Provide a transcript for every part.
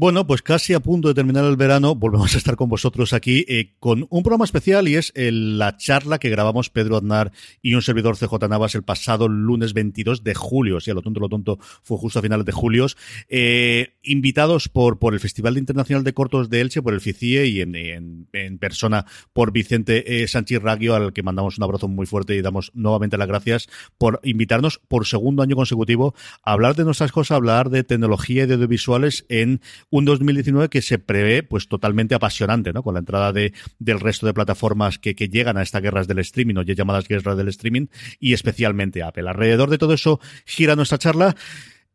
Bueno, pues casi a punto de terminar el verano, volvemos a estar con vosotros aquí eh, con un programa especial y es el, la charla que grabamos Pedro Aznar y un servidor CJ Navas el pasado lunes 22 de julio. O sea, lo tonto, lo tonto fue justo a finales de julio. Eh, invitados por, por el Festival Internacional de Cortos de Elche, por el FICIE y en persona por Vicente eh, Sánchez Raggio, al que mandamos un abrazo muy fuerte y damos nuevamente las gracias por invitarnos por segundo año consecutivo a hablar de nuestras cosas, a hablar de tecnología y de audiovisuales en un 2019 que se prevé pues totalmente apasionante, ¿no? Con la entrada de, del resto de plataformas que, que llegan a estas guerras del streaming o ya llamadas guerras del streaming y especialmente Apple. Alrededor de todo eso gira nuestra charla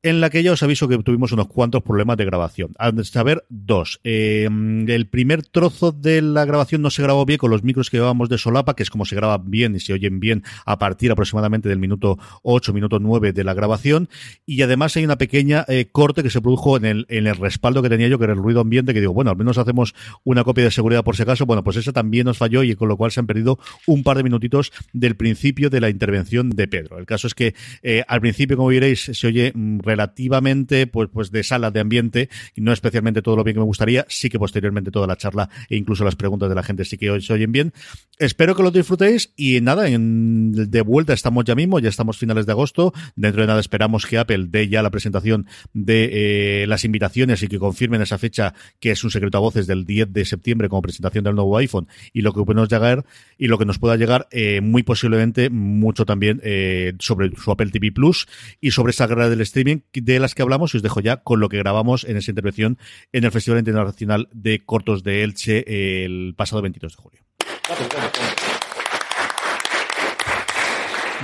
en la que ya os aviso que tuvimos unos cuantos problemas de grabación. A saber, dos. Eh, el primer trozo de la grabación no se grabó bien con los micros que llevábamos de solapa, que es como se graba bien y se oyen bien a partir aproximadamente del minuto 8, minuto 9 de la grabación. Y además hay una pequeña eh, corte que se produjo en el, respaldo que tenía yo, que era el ruido ambiente, que digo, bueno, al menos hacemos una copia de seguridad por si acaso. Bueno, pues esa también nos falló y con lo cual se han perdido un par de minutitos del principio de la intervención de Pedro. El caso es que eh, al principio, como veréis, se oye mm, relativamente pues, pues de sala de ambiente y no especialmente todo lo bien que me gustaría. Sí que posteriormente toda la charla e incluso las preguntas de la gente sí que se oyen bien. Espero que lo disfrutéis y nada, en, de vuelta estamos ya mismo, ya estamos finales de agosto. Dentro de nada esperamos que Apple dé ya la presentación de eh, las invitaciones y que confirmen esa fecha que es un secreto a voces del 10 de septiembre como presentación del nuevo iPhone y lo que nos llegar y lo que nos pueda llegar eh, muy posiblemente mucho también eh, sobre su Apple TV Plus y sobre esa guerra del streaming de las que hablamos y os dejo ya con lo que grabamos en esa intervención en el Festival Internacional de Cortos de Elche el pasado 22 de julio.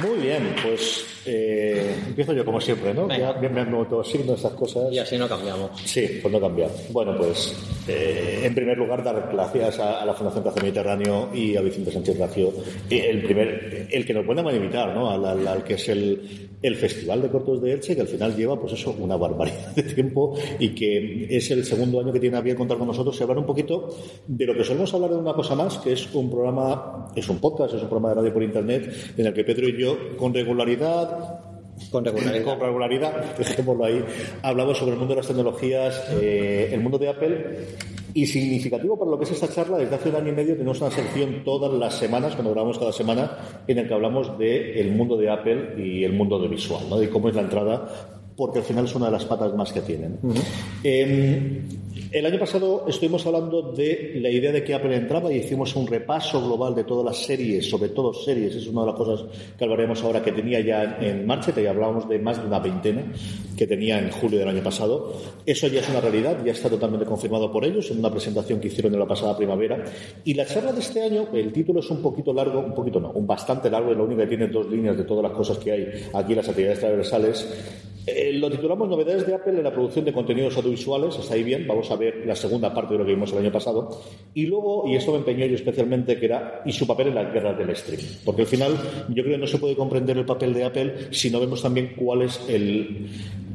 Muy bien, pues eh, empiezo yo como siempre, ¿no? Venga. Ya bien me autoasigno esas cosas. Y así no cambiamos. Sí, pues no cambiar. Bueno, pues eh, en primer lugar dar gracias a, a la Fundación Plaza Mediterráneo y a Vicente Sánchez Racio, el primer, el que nos pueden invitar, ¿no? Al, al- al que es el, el Festival de Cortos de Elche, que al final lleva, pues eso, una barbaridad de tiempo y que es el segundo año que tiene a bien contar con nosotros y hablar un poquito de lo que solemos hablar de una cosa más, que es un programa, es un podcast, es un programa de radio por internet, en el que Pedro y yo, con regularidad, Con regularidad. con regularidad, dejémoslo ahí, hablamos sobre el mundo de las tecnologías, eh, el mundo de Apple. Y significativo para lo que es esta charla, desde hace un año y medio tenemos una sección todas las semanas, cuando grabamos cada semana, en el que hablamos del mundo de Apple y el mundo de visual, ¿no? de cómo es la entrada, porque al final es una de las patas más que tienen. Eh, el año pasado estuvimos hablando de la idea de que Apple entraba y hicimos un repaso global de todas las series, sobre todo series, es una de las cosas que hablaremos ahora que tenía ya en marcha, y hablábamos de más de una veintena que tenía en julio del año pasado. Eso ya es una realidad, ya está totalmente confirmado por ellos en una presentación que hicieron en la pasada primavera. Y la charla de este año, el título es un poquito largo, un poquito no, un bastante largo, y lo único que tiene dos líneas de todas las cosas que hay aquí, las actividades transversales. Eh, lo titulamos Novedades de Apple en la producción de contenidos audiovisuales. Está ahí bien. Vamos a la segunda parte de lo que vimos el año pasado. Y luego, y esto me empeñó yo especialmente, que era y su papel en las guerras del streaming. Porque al final, yo creo que no se puede comprender el papel de Apple si no vemos también cuál es el,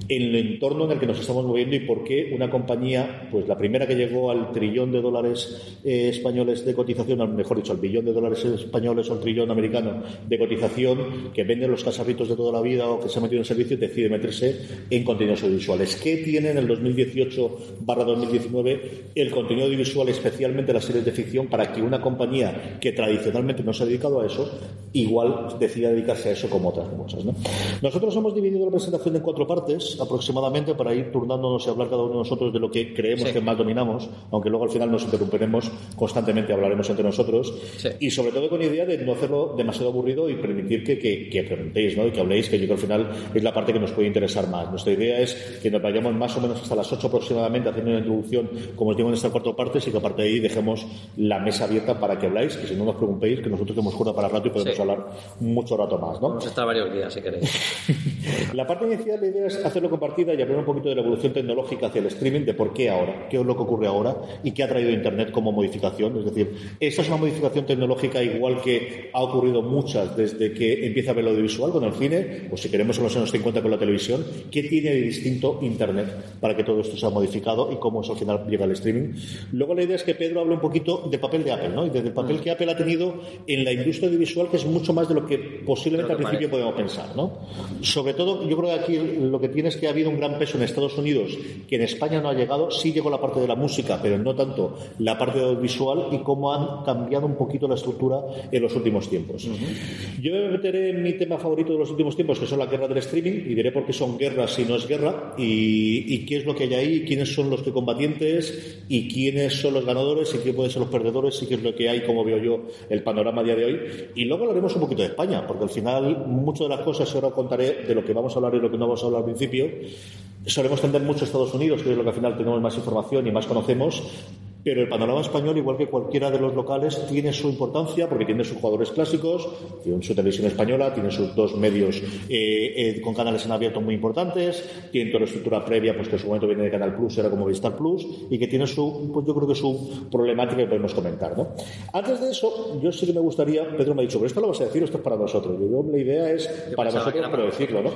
el entorno en el que nos estamos moviendo y por qué una compañía, pues la primera que llegó al trillón de dólares eh, españoles de cotización, mejor dicho, al billón de dólares españoles o al trillón americano de cotización, que vende los casarritos de toda la vida o que se ha metido en servicio decide meterse en contenidos audiovisuales. ¿Qué tiene en el 2018 barra 2019 el contenido audiovisual, especialmente las series de ficción, para que una compañía que tradicionalmente no se ha dedicado a eso, igual decida dedicarse a eso como otras? ¿no? Nosotros hemos dividido la presentación en cuatro partes. Aproximadamente para ir turnándonos y hablar cada uno de nosotros de lo que creemos que más dominamos, aunque luego al final nos interrumperemos constantemente, hablaremos entre nosotros. Y sobre todo con idea de no hacerlo demasiado aburrido y permitir que, que, preguntéis ¿no? y que habléis, que yo creo que al final es la parte que nos puede interesar más. Nuestra idea es que nos vayamos más o menos hasta las 8 aproximadamente haciendo una introducción, como os digo, en esta cuarta parte, y que aparte de ahí dejemos la mesa abierta para que habláis, que si no nos preguntéis, que nosotros tenemos jura para rato y podemos hablar mucho rato más. ¿no? Vamos a estar varios días, si queréis. la parte inicial, la idea es hacerlo compartida y hablar un poquito de la evolución tecnológica hacia el streaming, de por qué ahora, qué es lo que ocurre ahora y qué ha traído Internet como modificación. Es decir, esa es una modificación tecnológica igual que ha ocurrido muchas desde que empieza a ver lo audiovisual con el cine, o si queremos en los años 50 con la televisión, ¿qué tiene de distinto Internet para que todo esto se ha modificado y cómo eso al final llega al streaming? Luego la idea es que Pedro hable un poquito del papel de Apple, ¿no? Y del papel que Apple ha tenido en la industria audiovisual, que es mucho más de lo que posiblemente al principio podemos pensar, ¿no? Sobre todo, yo creo que aquí lo que tiene es que ha habido un gran peso en Estados Unidos que en España no ha llegado. Sí llegó la parte de la música, pero no tanto la parte audiovisual y cómo han cambiado un poquito la estructura en los últimos tiempos. Yo me meteré en mi tema favorito de los últimos tiempos, que son la guerra del streaming, y diré por qué son guerras si no es guerra, y, qué es lo que hay ahí, quiénes son los que combatientes, y quiénes son los ganadores, y quién pueden ser los perdedores, y qué es lo que hay, como veo yo el panorama a día de hoy. Y luego hablaremos un poquito de España, porque al final muchas de las cosas ahora contaré de lo que vamos a hablar y lo que no vamos a hablar al principio. Solemos tender mucho Estados Unidos, que es lo que al final tenemos más información y más conocemos, pero el panorama español, igual que cualquiera de los locales, tiene su importancia porque tiene sus jugadores clásicos, tiene su televisión española, tiene sus dos medios eh, eh, con canales en abierto muy importantes, tiene toda la estructura previa, pues que en su momento viene de Canal Plus, era como Vistar Plus, y que tiene su, pues yo creo que su problemática que podemos comentar. ¿no? Antes de eso, yo sí que me gustaría, Pedro me ha dicho, pero esto lo vas a decir, esto es para nosotros. Yo, la idea es para nosotros, pero decirlo, ¿no?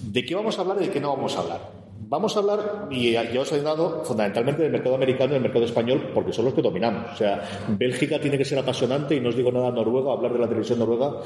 ¿De qué vamos a hablar y de qué no vamos a hablar? Vamos a hablar, y yo os he dado fundamentalmente del mercado americano y del mercado español, porque son los que dominamos. O sea, Bélgica tiene que ser apasionante, y no os digo nada Noruega, hablar de la televisión noruega,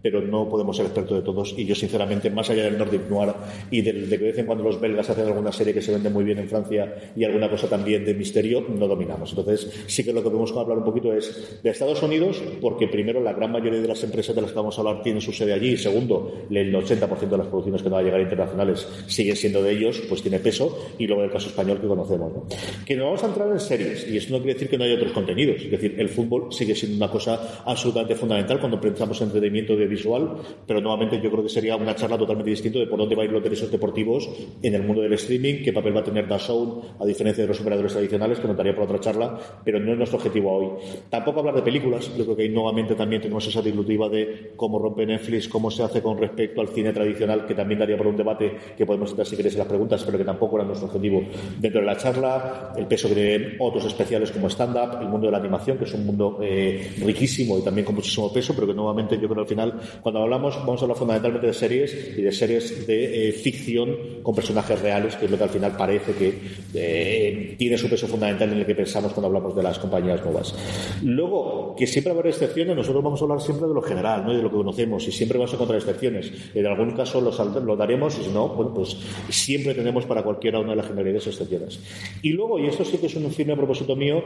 pero no podemos ser expertos de todos. Y yo, sinceramente, más allá del Nordic Noir y de que de vez en cuando los belgas hacen alguna serie que se vende muy bien en Francia y alguna cosa también de misterio, no dominamos. Entonces, sí que lo que podemos hablar un poquito es de Estados Unidos, porque primero, la gran mayoría de las empresas de las que vamos a hablar tienen su sede allí, y segundo, el 80% de las producciones que van a llegar internacionales siguen siendo de ellos, pues tiene peso, y luego el caso español que conocemos. ¿no? Que nos vamos a entrar en series, y eso no quiere decir que no haya otros contenidos, es decir, el fútbol sigue siendo una cosa absolutamente fundamental cuando pensamos en entretenimiento de visual, pero nuevamente yo creo que sería una charla totalmente distinta de por dónde van a ir los derechos deportivos en el mundo del streaming, qué papel va a tener DAZN, a diferencia de los operadores tradicionales, que nos daría por otra charla, pero no es nuestro objetivo hoy. Tampoco hablar de películas, yo creo que ahí nuevamente también tenemos esa dilutiva de cómo rompe Netflix, cómo se hace con respecto al cine tradicional, que también daría por un debate que podemos entrar si queréis en las preguntas, pero que tampoco era nuestro objetivo dentro de la charla, el peso que tienen otros especiales como stand-up, el mundo de la animación, que es un mundo eh, riquísimo y también con muchísimo peso, pero que nuevamente yo creo que al final, cuando hablamos, vamos a hablar fundamentalmente de series y de series de eh, ficción con personajes reales, que es lo que al final parece que eh, tiene su peso fundamental en el que pensamos cuando hablamos de las compañías nuevas. Luego, que siempre va a haber excepciones, nosotros vamos a hablar siempre de lo general, ¿no? de lo que conocemos, y siempre vamos a encontrar excepciones. En algún caso lo, lo daremos, y si no, bueno, pues siempre tenemos para cualquiera una de las generalidades excepciones. Y luego, y esto sí que es un firme propósito mío,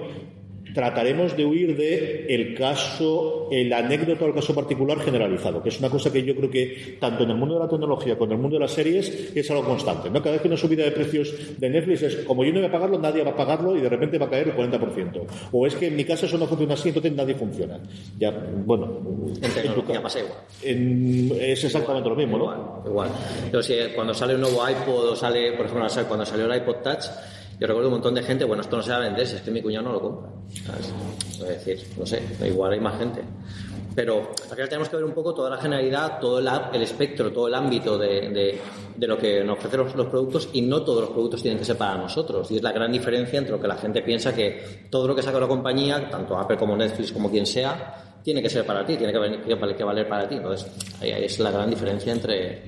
trataremos de huir de el caso, el anécdota o el caso particular generalizado, que es una cosa que yo creo que tanto en el mundo de la tecnología como en el mundo de las series es algo constante. ¿no? Cada vez que una subida de precios de Netflix es como yo no voy a pagarlo, nadie va a pagarlo y de repente va a caer el 40%. O es que en mi casa eso no funciona así, entonces nadie funciona. Ya, bueno, en pasa igual. es exactamente lo mismo, ¿no? Igual. Si cuando sale un nuevo iPod o sale, por ejemplo, cuando salió el iPod Touch, yo recuerdo un montón de gente, bueno, esto no se va a vender, si es que mi cuñado no lo compra. Es decir, no sé, igual hay más gente. Pero al final tenemos que ver un poco toda la generalidad, todo el, espectro, todo el ámbito de, de, lo que nos ofrecen los, productos y no todos los productos tienen que ser para nosotros. Y es la gran diferencia entre lo que la gente piensa que todo lo que saca la compañía, tanto Apple como Netflix como quien sea, tiene que ser para ti, tiene que, que valer para ti. Entonces, ahí, es la gran diferencia entre,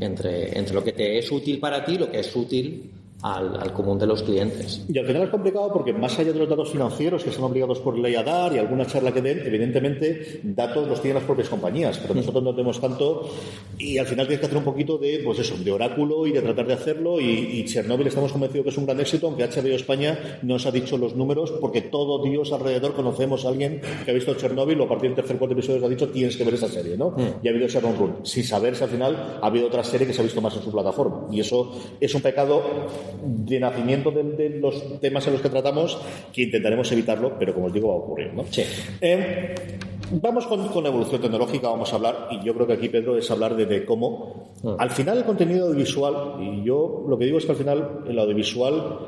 entre, entre lo que te es útil para ti y lo que es útil al, común de los clientes. Y al final es complicado porque más allá de los datos financieros que son obligados por ley a dar y alguna charla que den, evidentemente datos los tienen las propias compañías, pero nosotros no tenemos tanto y al final tienes que hacer un poquito de, pues eso, de oráculo y de tratar de hacerlo y, y Chernobyl estamos convencidos que es un gran éxito, aunque HBO España nos ha dicho los números porque todo Dios alrededor conocemos a alguien que ha visto Chernobyl o a partir del tercer cuarto episodio ha dicho tienes que ver esa serie, ¿no? Y ha habido run run, sin saber si al final ha habido otra serie que se ha visto más en su plataforma. Y eso es un pecado de nacimiento de, los temas en los que tratamos que intentaremos evitarlo, pero como os digo, va a ocurrir. ¿no? Eh, vamos con, con, evolución tecnológica, vamos a hablar, y yo creo que aquí, Pedro, es hablar de, cómo, mm. al final, el contenido audiovisual, y yo lo que digo es que al final el audiovisual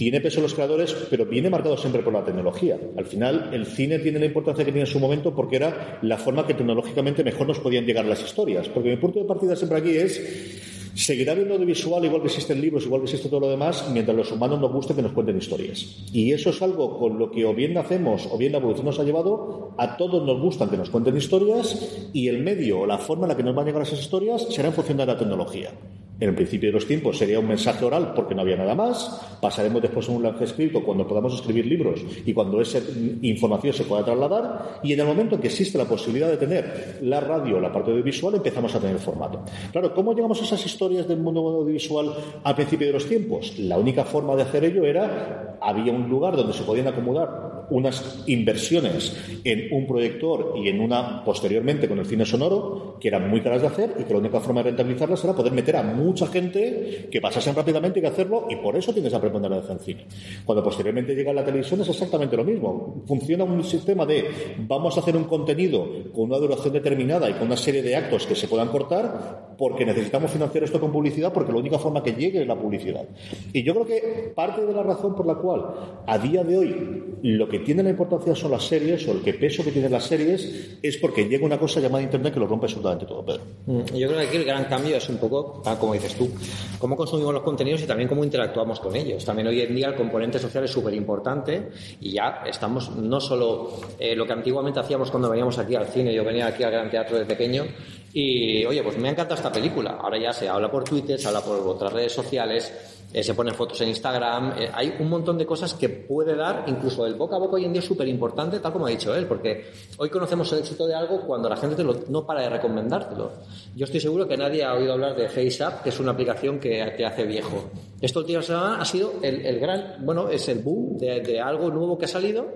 tiene peso los creadores, pero viene marcado siempre por la tecnología. Al final, el cine tiene la importancia que tiene en su momento porque era la forma que tecnológicamente mejor nos podían llegar las historias. Porque mi punto de partida siempre aquí es Seguirá habiendo audiovisual, igual que existen libros, igual que existe todo lo demás, mientras los humanos nos guste que nos cuenten historias. Y eso es algo con lo que o bien nacemos o bien la evolución nos ha llevado, a todos nos gustan que nos cuenten historias y el medio o la forma en la que nos van a llegar esas historias será en función de la tecnología. En el principio de los tiempos sería un mensaje oral porque no había nada más. Pasaremos después a un lenguaje escrito cuando podamos escribir libros y cuando esa información se pueda trasladar. Y en el momento en que existe la posibilidad de tener la radio, la parte audiovisual, empezamos a tener formato. Claro, ¿cómo llegamos a esas historias del mundo audiovisual al principio de los tiempos? La única forma de hacer ello era, había un lugar donde se podían acomodar unas inversiones en un proyector y en una, posteriormente, con el cine sonoro, que eran muy caras de hacer y que la única forma de rentabilizarlas era poder meter a mucha gente que pasasen rápidamente y que hacerlo, y por eso tienes esa preponderancia en cine. Cuando posteriormente llega la televisión es exactamente lo mismo. Funciona un sistema de vamos a hacer un contenido con una duración determinada y con una serie de actos que se puedan cortar porque necesitamos financiar esto con publicidad porque la única forma que llegue es la publicidad. Y yo creo que parte de la razón por la cual a día de hoy lo que tiene la importancia son las series o el que peso que tienen las series es porque llega una cosa llamada Internet que lo rompe absolutamente todo, Pedro. Mm, yo creo que aquí el gran cambio es un poco, como dices tú, cómo consumimos los contenidos y también cómo interactuamos con ellos. También hoy en día el componente social es súper importante y ya estamos no solo eh, lo que antiguamente hacíamos cuando veníamos aquí al cine, yo venía aquí al Gran Teatro de pequeño y, oye, pues me ha encantado esta película. Ahora ya se habla por Twitter, se habla por otras redes sociales eh, se ponen fotos en Instagram, eh, hay un montón de cosas que puede dar, incluso el boca a boca hoy en día es súper importante, tal como ha dicho él, porque hoy conocemos el éxito de algo cuando la gente no para de recomendártelo. Yo estoy seguro que nadie ha oído hablar de FaceApp, que es una aplicación que te hace viejo. Esto, tío, ha sido el, gran, bueno, es el boom de, algo nuevo que ha salido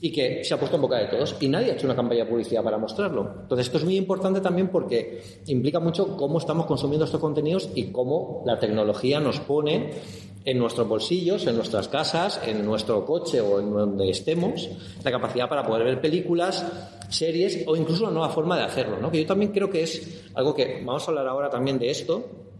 y que se ha puesto en boca de todos y nadie ha hecho una campaña de publicidad para mostrarlo. Entonces, esto es muy importante también porque implica mucho cómo estamos consumiendo estos contenidos y cómo la tecnología nos pone en nuestros bolsillos, en nuestras casas, en nuestro coche o en donde estemos, la capacidad para poder ver películas, series o incluso una nueva forma de hacerlo. Que yo también creo que es algo que vamos a hablar ahora también de esto.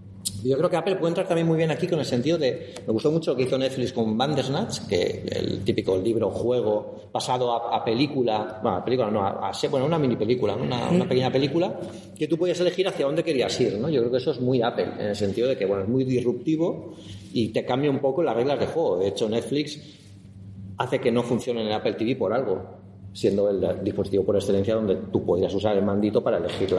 Yo creo que Apple puede entrar también muy bien aquí con el sentido de. Me gustó mucho lo que hizo Netflix con Bandersnatch, que el típico libro juego pasado a, película, bueno, a película no, a, bueno, una mini película, una, una, pequeña película, que tú podías elegir hacia dónde querías ir, ¿no? Yo creo que eso es muy Apple, en el sentido de que, bueno, es muy disruptivo y te cambia un poco las reglas de juego. De hecho, Netflix hace que no funcione en Apple TV por algo, siendo el dispositivo por excelencia donde tú podrías usar el mandito para elegir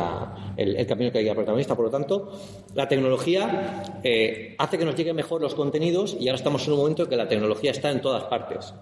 el, camino que hay protagonista. Por lo tanto, la tecnología eh, hace que nos lleguen mejor los contenidos y ahora estamos en un momento en que la tecnología está en todas partes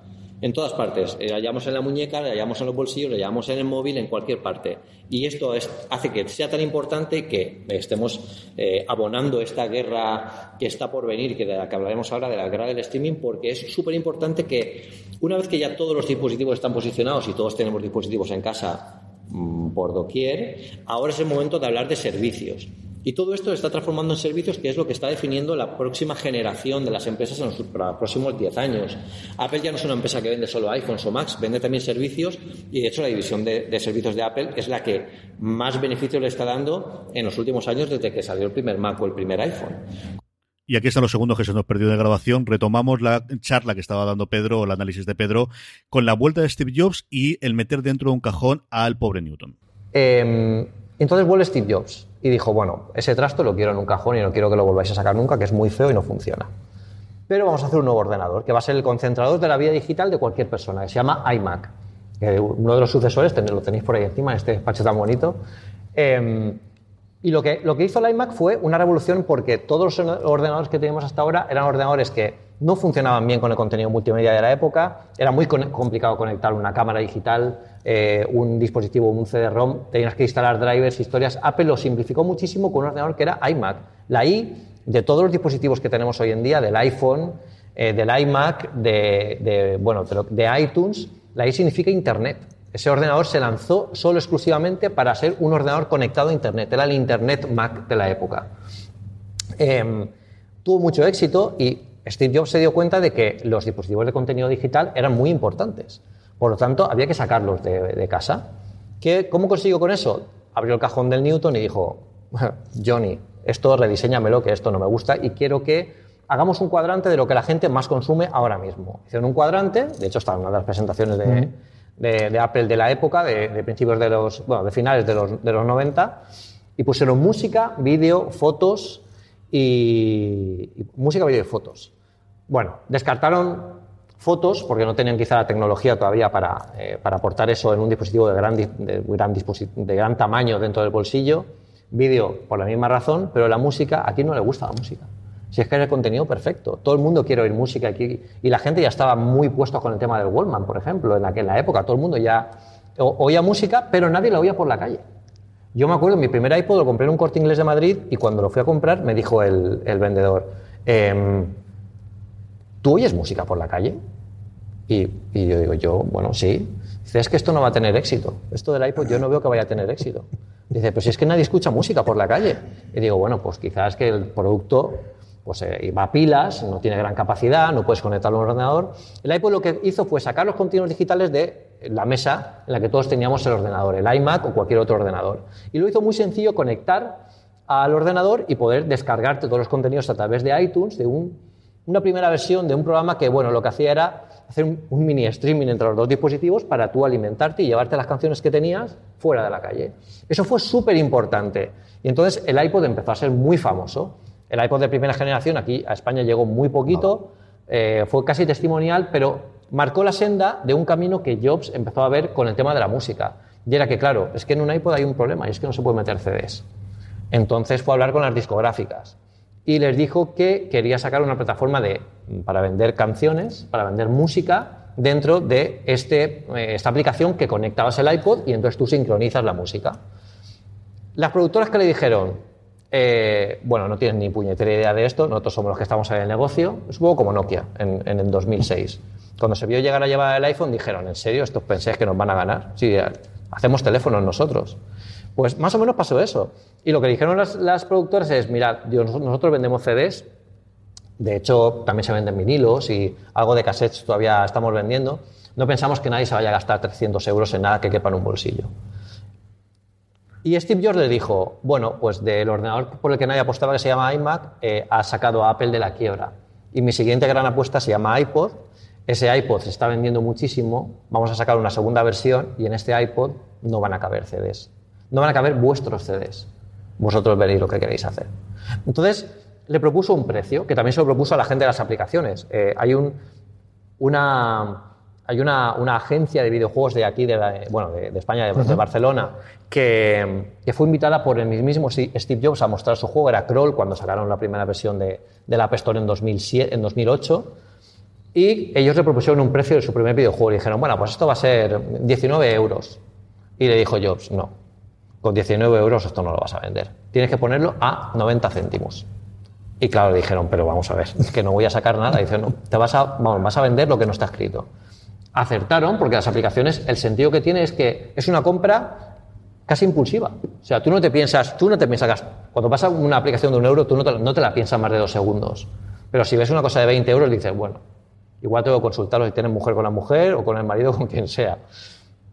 en todas partes. Le hallamos en la muñeca, le hallamos en los bolsillos, le hallamos en el móvil, en cualquier parte. Y esto hace que sea tan importante que estemos eh, abonando esta guerra que está por venir, que de la que hablaremos ahora, de la guerra del streaming, porque es súper importante que una vez que ya todos los dispositivos están posicionados y todos tenemos dispositivos en casa mm, por doquier, ahora es el momento de hablar de servicios. Y todo esto se está transformando en servicios, que es lo que está definiendo la próxima generación de las empresas en los próximos 10 años. Apple ya no es una empresa que vende solo iPhones o Macs, vende también servicios y de hecho la división de, servicios de Apple es la que más beneficios le está dando en los últimos años desde que salió el primer Mac o el primer iPhone. Y aquí están los segundos que se nos perdió de grabación. Retomamos la charla que estaba dando Pedro, el análisis de Pedro, con la vuelta de Steve Jobs y el meter dentro de un cajón al pobre Newton. Em, entonces vuelve Steve Jobs y dijo, bueno, ese trasto lo quiero en un cajón y no quiero que lo volváis a sacar nunca, que es muy feo y no funciona. Pero vamos a hacer un nuevo ordenador, que va a ser el concentrador de la vida digital de cualquier persona, que se llama iMac. uno de los sucesores, lo tenéis por ahí encima, en este despacho tan bonito. Em, Y lo que, lo que hizo el iMac fue una revolución porque todos los ordenadores que teníamos hasta ahora eran ordenadores que no funcionaban bien con el contenido multimedia de la época, era muy complicado conectar una cámara digital, eh, un dispositivo, un CD-ROM, tenías que instalar drivers, historias. Apple lo simplificó muchísimo con un ordenador que era iMac. La I de todos los dispositivos que tenemos hoy en día, del iPhone, eh, del iMac, de, de, bueno, de, de iTunes, la I significa Internet. Ese ordenador se lanzó solo exclusivamente para ser un ordenador conectado a Internet. Era el Internet Mac de la época. Eh, tuvo mucho éxito y Steve Jobs se dio cuenta de que los dispositivos de contenido digital eran muy importantes. Por lo tanto, había que sacarlos de, de casa. ¿Qué, ¿Cómo consiguió con eso? Abrió el cajón del Newton y dijo, Johnny, esto rediseñamelo, que esto no me gusta y quiero que hagamos un cuadrante de lo que la gente más consume ahora mismo. Hicieron un cuadrante, de hecho está en una de las presentaciones de, de- de Apple de la época, de, de principios de los, bueno, de finales de los, de los 90, y pusieron música, vídeo, fotos y, música, vídeo y fotos. Bueno, descartaron fotos porque no tenían quizá la tecnología todavía para, eh, para aportar eso en un dispositivo de gran, de, gran de gran tamaño dentro del bolsillo. Vídeo por la misma razón, pero la música, a quién no le gusta la música. Si es que era el contenido perfecto. Todo el mundo quiere oír música aquí. Y la gente ya estaba muy puesto con el tema del Wallman, por ejemplo, en, aquella época. Todo el mundo ya oía música, pero nadie la oía por la calle. Yo me acuerdo, mi primer iPod lo compré en un corte inglés de Madrid y cuando lo fui a comprar me dijo el, vendedor, em, ¿tú oyes música por la calle? Y, y yo digo, yo, bueno, sí. Dice, es que esto no va a tener éxito. Esto del iPod yo no veo que vaya a tener éxito. Dice, pues si es que nadie escucha música por la calle. Y digo, bueno, pues quizás que el producto pues, eh, a pilas, no tiene gran capacidad, no puedes conectarlo a un ordenador. El iPod lo que hizo fue sacar los contenidos digitales de la mesa en la que todos teníamos el ordenador, el iMac o cualquier otro ordenador. Y lo hizo muy sencillo conectar al ordenador y poder descargarte todos los contenidos a través de iTunes, de un, una primera versión de un programa que, bueno, lo que hacía era hacer un, un mini streaming entre los dos dispositivos para tú alimentarte y llevarte las canciones que tenías fuera de la calle. Eso fue súper importante. Y entonces el iPod empezó a ser muy famoso. El iPod de primera generación aquí a España llegó muy poquito, eh, fue casi testimonial, pero marcó la senda de un camino que Jobs empezó a ver con el tema de la música. Y era que, claro, es que en un iPod hay un problema y es que no se puede meter CDs. Entonces fue a hablar con las discográficas y les dijo que quería sacar una plataforma de, para vender canciones, para vender música dentro de este, eh, esta aplicación que conectabas el iPod y entonces tú sincronizas la música. Las productoras que le dijeron, eh, bueno, no tienen ni puñetera idea de esto, nosotros somos los que estamos en el negocio, poco como Nokia en, en el 2006. Cuando se vio llegar a llevar el iPhone dijeron, ¿en serio? ¿Estos pensáis que nos van a ganar? Sí, hacemos teléfonos nosotros. Pues más o menos pasó eso. Y lo que dijeron las, las productoras es, mirad, nosotros vendemos CDs, de hecho también se venden vinilos y algo de cassettes todavía estamos vendiendo. No pensamos que nadie se vaya a gastar 300 euros en nada que quepa en un bolsillo. Y Steve Jobs le dijo, bueno, pues del ordenador por el que nadie apostaba, que se llama iMac, eh, ha sacado a Apple de la quiebra. Y mi siguiente gran apuesta se llama iPod. Ese iPod se está vendiendo muchísimo. Vamos a sacar una segunda versión y en este iPod no van a caber CDs. No van a caber vuestros CDs. Vosotros veréis lo que queréis hacer. Entonces, le propuso un precio, que también se lo propuso a la gente de las aplicaciones. Eh, hay un, una, hay una, una agencia de videojuegos de aquí, de, la- bueno, de, de España, de, de Barcelona, que, que fue invitada por el mismo Steve Jobs a mostrar su juego. Era Kroll cuando sacaron la primera versión de, de la App Store en, 2007, en 2008. Y ellos le propusieron un precio de su primer videojuego. Y dijeron, bueno, pues esto va a ser 19 euros. Y le dijo Jobs, no, con 19 euros esto no lo vas a vender. Tienes que ponerlo a 90 céntimos. Y claro, le dijeron, pero vamos a ver, que no voy a sacar nada. Y dice, no, te vas a, vamos, vas a vender lo que no está escrito. Acertaron, porque las aplicaciones, el sentido que tiene es que es una compra casi impulsiva. O sea, tú no te piensas, tú no te piensas, cuando pasa una aplicación de un euro, tú no te, no te la piensas más de dos segundos. Pero si ves una cosa de 20 euros, dices, bueno, igual tengo que consultarlo si tienes mujer con la mujer o con el marido con quien sea.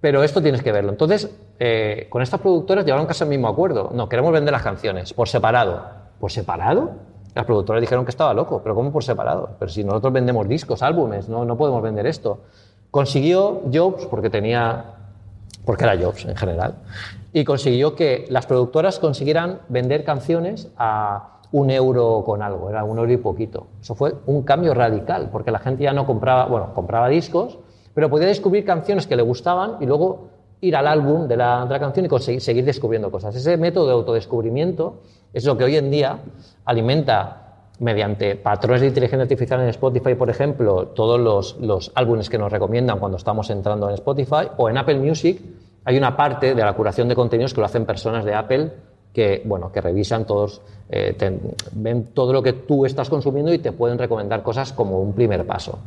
Pero esto tienes que verlo. Entonces, eh, con estas productoras llegaron casi al mismo acuerdo. No, queremos vender las canciones por separado. ¿Por separado? Las productoras dijeron que estaba loco, pero ¿cómo por separado? Pero si nosotros vendemos discos, álbumes, no, no podemos vender esto. Consiguió Jobs, porque tenía, porque era Jobs en general, y consiguió que las productoras consiguieran vender canciones a un euro con algo, era un euro y poquito. Eso fue un cambio radical, porque la gente ya no compraba, bueno, compraba discos, pero podía descubrir canciones que le gustaban y luego ir al álbum de la, la canción y conseguir, seguir descubriendo cosas. Ese método de autodescubrimiento es lo que hoy en día alimenta mediante patrones de inteligencia artificial en Spotify, por ejemplo, todos los, los álbumes que nos recomiendan cuando estamos entrando en Spotify, o en Apple Music hay una parte de la curación de contenidos que lo hacen personas de Apple que, bueno, que revisan todos, eh, ven todo lo que tú estás consumiendo y te pueden recomendar cosas como un primer paso.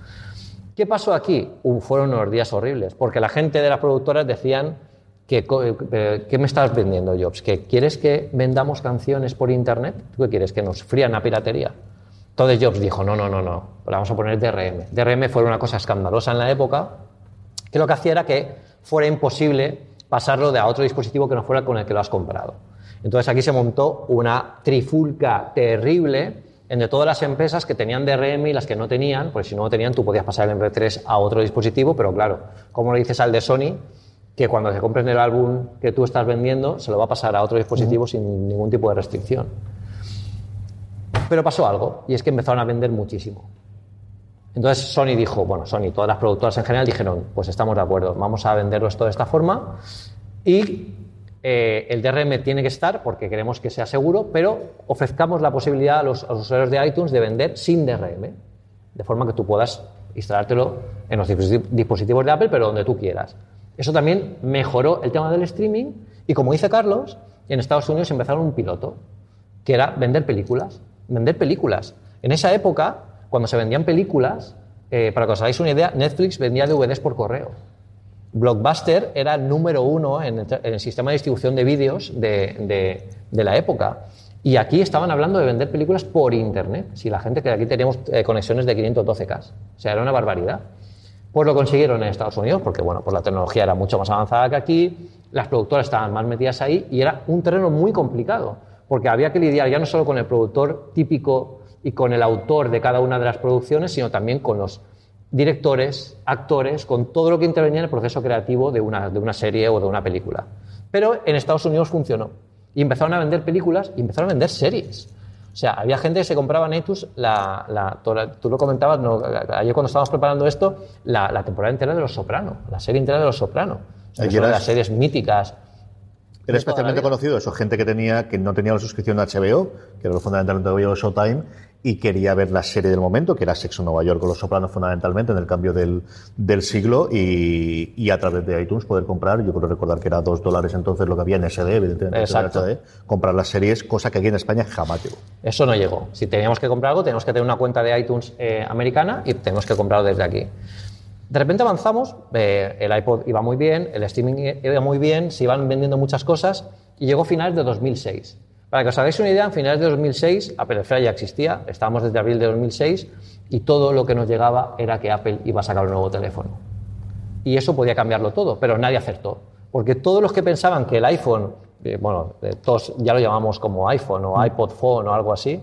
¿Qué pasó aquí? Fueron unos días horribles, porque la gente de las productoras decían co- eh, ¿qué me estás vendiendo, Jobs? ¿Que quieres que vendamos canciones por internet? ¿Tú qué quieres? ¿Que nos frían la piratería? Entonces Jobs dijo, no, no, no, no, le vamos a poner DRM. DRM fue una cosa escandalosa en la época, que lo que hacía era que fuera imposible pasarlo de a otro dispositivo que no fuera con el que lo has comprado. Entonces aquí se montó una trifulca terrible entre todas las empresas que tenían DRM y las que no tenían, porque si no lo tenían tú podías pasar el MP3 a otro dispositivo, pero claro, ¿cómo le dices al de Sony que cuando se compren el álbum que tú estás vendiendo se lo va a pasar a otro dispositivo sin ningún tipo de restricción? Pero pasó algo, y es que empezaron a vender muchísimo. Entonces Sony dijo, bueno, Sony, todas las productoras en general dijeron, pues estamos de acuerdo, vamos a venderlo esto de esta forma y eh, el DRM tiene que estar porque queremos que sea seguro, pero ofrezcamos la posibilidad a los, a los usuarios de iTunes de vender sin DRM, de forma que tú puedas instalártelo en los disposi- dispositivos de Apple, pero donde tú quieras. Eso también mejoró el tema del streaming y como dice Carlos, en Estados Unidos empezaron un piloto, que era vender películas. Vender películas. En esa época, cuando se vendían películas, eh, para que os hagáis una idea, Netflix vendía DVDs por correo. Blockbuster era número uno en el, sistema de distribución de vídeos de, de- la época. Y aquí estaban hablando de vender películas por Internet. Si la gente que aquí teníamos eh, conexiones de 512K. O sea, era una barbaridad. Pues lo consiguieron en Estados Unidos, porque bueno, pues la tecnología era mucho más avanzada que aquí, las productoras estaban más metidas ahí y era un terreno muy complicado, porque había que lidiar ya no solo con el productor típico y con el autor de cada una de las producciones, sino también con los directores, actores, con todo lo que intervenía en el proceso creativo de una, de una serie o de una película. Pero en Estados Unidos funcionó. Y empezaron a vender películas y empezaron a vender series. O sea, había gente que se compraba en iTunes, la, la- tú la- tú lo comentabas no, ayer cuando estábamos preparando esto, la, la temporada entera de Los Sopranos, la serie entera de Los Sopranos. O sea, Ahí es una de eras- las series míticas. Era especialmente conocido eso, gente que tenía que no tenía la suscripción de HBO, que era lo fundamentalmente de Showtime, y quería ver la serie del momento, que era Sexo en Nueva York con Los Sopranos fundamentalmente en el cambio del, del siglo, y, y a través de iTunes poder comprar, yo creo recordar que era dos dólares entonces lo que había en SD, evidentemente, Exacto. en HD, comprar las series, cosa que aquí en España jamás llegó. Eso no llegó. Si teníamos que comprar algo, teníamos que tener una cuenta de iTunes eh, americana y tenemos que comprarlo desde aquí. De repente avanzamos, eh, el iPod iba muy bien, el streaming iba muy bien, se iban vendiendo muchas cosas y llegó finales de 2006. Para que os hagáis una idea, en finales de 2006 Apple Esfera ya existía, estábamos desde abril de 2006 y todo lo que nos llegaba era que Apple iba a sacar un nuevo teléfono. Y eso podía cambiarlo todo, pero nadie acertó. Porque todos los que pensaban que el iPhone, eh, bueno, eh, todos ya lo llamamos como iPhone o iPod Phone o algo así,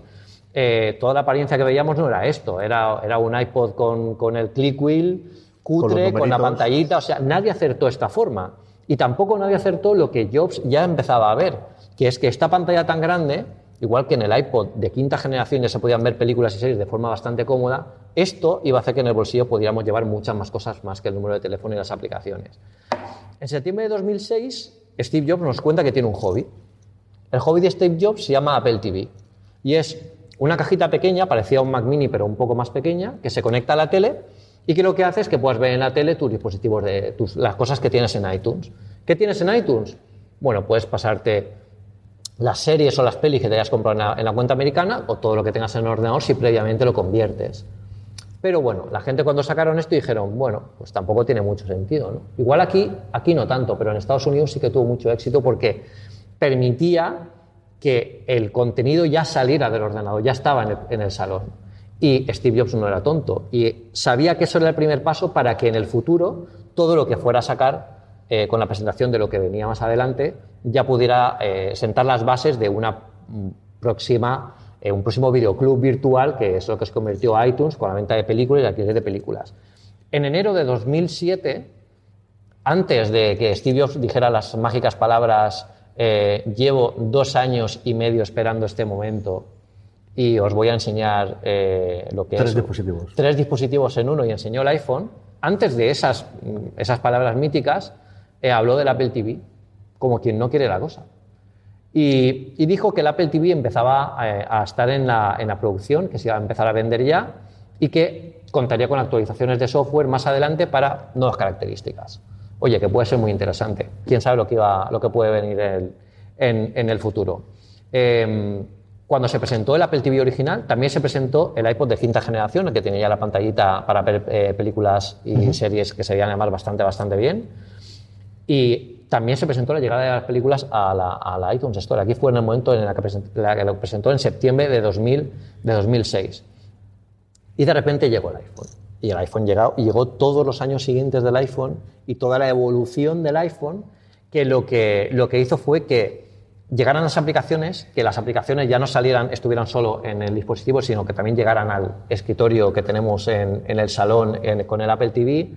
eh, toda la apariencia que veíamos no era esto, era, era un iPod con, con el click wheel, cutre, los con, la pantallita, o sea, nadie acertó esta forma. Y tampoco nadie acertó lo que Jobs ya empezaba a ver, que es que esta pantalla tan grande, igual que en el iPod de quinta generación ya se podían ver películas y series de forma bastante cómoda, esto iba a hacer que en el bolsillo pudiéramos llevar muchas más cosas más que el número de teléfono y las aplicaciones. En septiembre de 2006, Steve Jobs nos cuenta que tiene un hobby. El hobby de Steve Jobs se llama Apple TV y es una cajita pequeña, parecida a un Mac Mini pero un poco más pequeña, que se conecta a la tele y que lo que hace es que puedas ver en la tele tus dispositivos, de, las cosas que tienes en iTunes. ¿Qué tienes en iTunes? Bueno, puedes pasarte las series o las pelis que te hayas comprado en la, en la cuenta americana o todo lo que tengas en el ordenador si previamente lo conviertes. Pero bueno, la gente cuando sacaron esto dijeron, bueno, pues tampoco tiene mucho sentido. ¿no? Igual aquí, aquí no tanto, pero en Estados Unidos sí que tuvo mucho éxito porque permitía que el contenido ya saliera del ordenador, ya estaba en el salón. Y Steve Jobs no era tonto y sabía que eso era el primer paso para que en el futuro todo lo que fuera a sacar eh, con la presentación de lo que venía más adelante ya pudiera eh, sentar las bases de una mm, próxima, eh, un próximo videoclub virtual que es lo que se convirtió a iTunes con la venta de películas y alquiler de películas. En enero de 2007, antes de que Steve Jobs dijera las mágicas palabras llevo dos años y medio esperando este momento y os voy a enseñar eh, lo que Tres es dispositivos. tres dispositivos en uno y enseñó el iPhone, antes de esas, esas palabras míticas, eh, habló del Apple TV como quien no quiere la cosa. Y, y dijo que el Apple TV empezaba eh, a estar en la, en la producción, que se iba a empezar a vender ya y que contaría con actualizaciones de software más adelante para nuevas características. Oye, que puede ser muy interesante. Quién sabe lo que, iba, lo que puede venir el- en, en el futuro. Eh, cuando se presentó el Apple TV original, también se presentó el iPod de quinta generación, el que tenía ya la pantallita para ver eh, películas y series que se veían además bastante, bastante bien. Y también se presentó la llegada de las películas a la, a la iTunes Store. Aquí fue en el momento en el que, present- la que lo presentó en septiembre de, 2000, de 2006. Y de repente llegó el iPhone. Y el iPhone llegó, llegó todos los años siguientes del iPhone y toda la evolución del iPhone, que lo que, lo que hizo fue que llegaran las aplicaciones, que las aplicaciones ya no salieran, estuvieran solo en el dispositivo, sino que también llegaran al escritorio que tenemos en, el salón con el Apple TV.